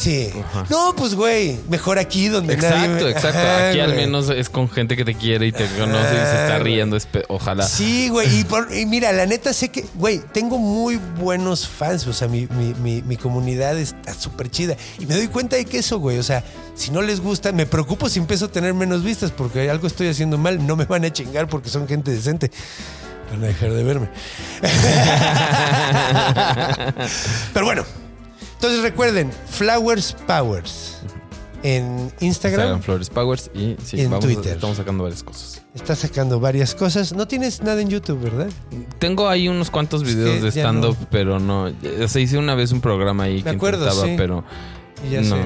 Sí. No, pues, güey, mejor aquí donde Exacto, nadie... exacto. Ajá, Aquí al menos es con gente que te quiere y te conoce y se está riendo. Ojalá. Sí, güey. Y, por- y mira, la neta sé que, güey, tengo muy buenos fans. O sea, mi, mi- mi- mi comunidad está súper chida. Y me doy cuenta de que eso, güey. O sea, si no les gusta, me preocupo si empiezo a tener menos vistas porque algo estoy haciendo mal. No me van a chingar porque son gente decente. Van a dejar de verme. Pero bueno. Entonces recuerden, Flowers Powers. En Instagram. Instagram Flores Powers y sí, en vamos, Twitter. estamos sacando varias cosas. Está sacando varias cosas. No tienes nada en YouTube, ¿verdad? Tengo ahí unos cuantos videos de stand-up, no. pero no. O sea, hice una vez un programa ahí que acuerdo, intentaba, sí. pero ya no. sé.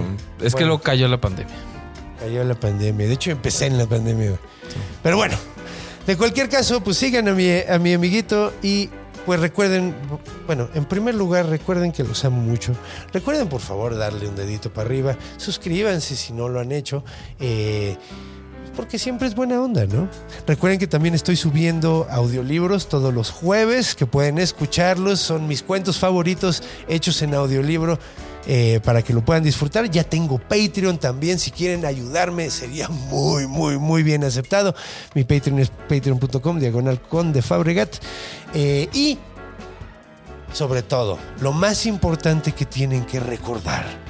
Es que luego cayó la pandemia. Cayó la pandemia. De hecho, empecé en la pandemia. Pero bueno, de cualquier caso, pues sigan a mi, a mi amiguito y pues recuerden, bueno, en primer lugar, recuerden que los amo mucho. Recuerden, por favor, darle un dedito para arriba. Suscríbanse si no lo han hecho. eh, porque siempre es buena onda, ¿no? Recuerden que también estoy subiendo audiolibros todos los jueves, que pueden escucharlos. Son mis cuentos favoritos hechos en audiolibro eh, para que lo puedan disfrutar. Ya tengo Patreon también. Si quieren ayudarme, sería muy, muy, muy bien aceptado. Mi Patreon es patreon.com, diagonal con de Fabregat. Eh, y, sobre todo, lo más importante que tienen que recordar.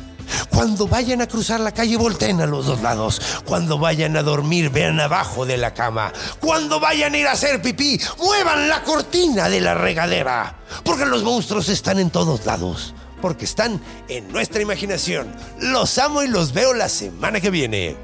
Cuando vayan a cruzar la calle, volteen a los dos lados. Cuando vayan a dormir, vean abajo de la cama. Cuando vayan a ir a hacer pipí, muevan la cortina de la regadera. Porque los monstruos están en todos lados. Porque están en nuestra imaginación. Los amo y los veo la semana que viene.